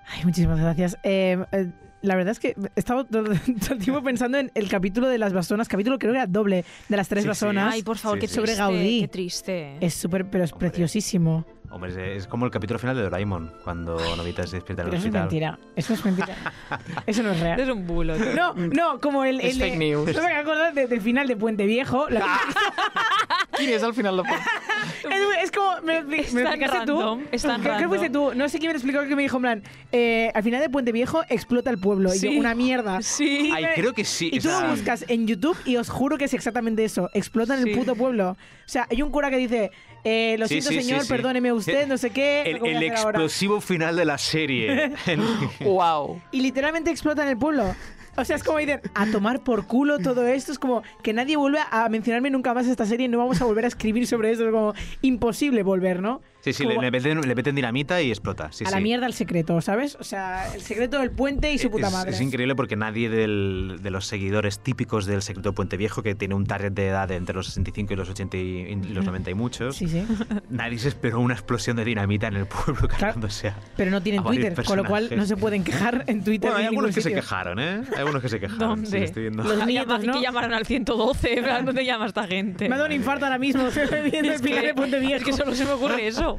Ay, muchísimas gracias. Eh, eh, la verdad es que he estado todo, todo el tiempo pensando en el capítulo de las basonas, capítulo creo que era doble de las tres Sí, sí. basonas. Ay, por favor, Sí, qué sí. sobre triste, Gaudí. Qué triste. Es súper, pero es Hombre. preciosísimo. Hombre, es, es como el capítulo final de Doraemon, cuando Novita se despierta en Pero el eso es hospital. mentira. Eso es mentira. Eso no es real. Es un bulo. tío. No, no, como el. Es el de- fake news. No me acuerdo de- del final de Puente Viejo. La- Quin és el final de Pont? es, es como. Me, Es me explicaste tú. es tan Creo que fuiste tú. No sé quién me explicó que me dijo, en plan. eh, al final de Puente Viejo explota el pueblo. Y yo, Sí. una mierda. Sí. Ay, creo que sí. Y tú lo buscas en YouTube y os juro que es exactamente eso. Explotan Sí. el puto pueblo. O sea, hay un cura que dice, eh, lo Sí, siento sí, señor, sí. perdóneme usted, no sé qué. el, lo que voy a el hacer ahora". explosivo final de la serie. Uau. Y literalmente explotan el pueblo. O sea, es como dicen, a tomar por culo todo esto. Es como que nadie vuelve a mencionarme nunca más esta serie. No vamos a volver a escribir sobre esto. Es como imposible volver, ¿no? Sí, sí, Como le, le meten, le meten dinamita y explota. Sí, a la mierda el secreto, ¿sabes? O sea, el secreto del puente y su puta es, madre. es increíble porque nadie del- de los seguidores típicos del secreto de Puente Viejo, que tiene un target de edad de entre los 65 y los 80 y, y los 90 y muchos, Sí, sí. nadie se esperó una explosión de dinamita en el pueblo cargándose a- Pero no tienen Twitter, con lo cual no se pueden quejar en Twitter. Bueno, hay algunos que se quejaron, ¿eh? Hay algunos que se quejaron. ¿Dónde? Sí, estoy viendo. Los nietos, ¿no? que llamaron al 112. en plan, ¿Dónde llama esta gente? Me ha dado un infarto ahora mismo viendo el de Puente Viejo. Es que solo se me ocurre eso.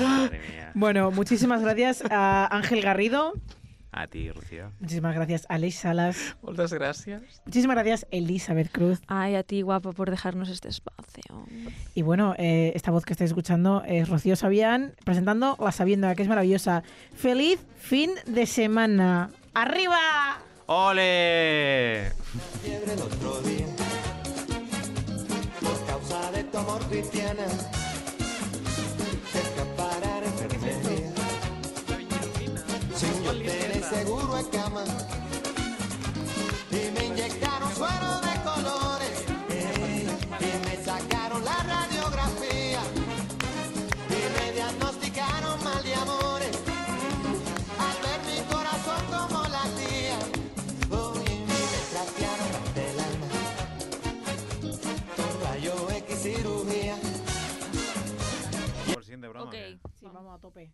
Madre mía. Bueno, muchísimas gracias a Ángel Garrido. A ti, Rocío. Muchísimas gracias a Aleix Salas. Moltes gràcies. Muchísimas gracias Elizabeth Cruz. Ay, a ti, guapo, por dejarnos este espacio. Y bueno, eh, esta voz que estáis escuchando es Rocío Sabián presentando La Sabienda, que es maravillosa. ¡Feliz fin de semana! ¡Arriba! ¡Ole! fiebre el otro día por causa de tu amor cristiana seguro en cama y me inyectaron suero de colores eh, y me sacaron la radiografía y me diagnosticaron mal de amores al ver mi corazón como latía Oye, me trastearon del alma con rayo X cirugía Por siguiente broma. Ok. ¿qué? Sí, vamos a tope.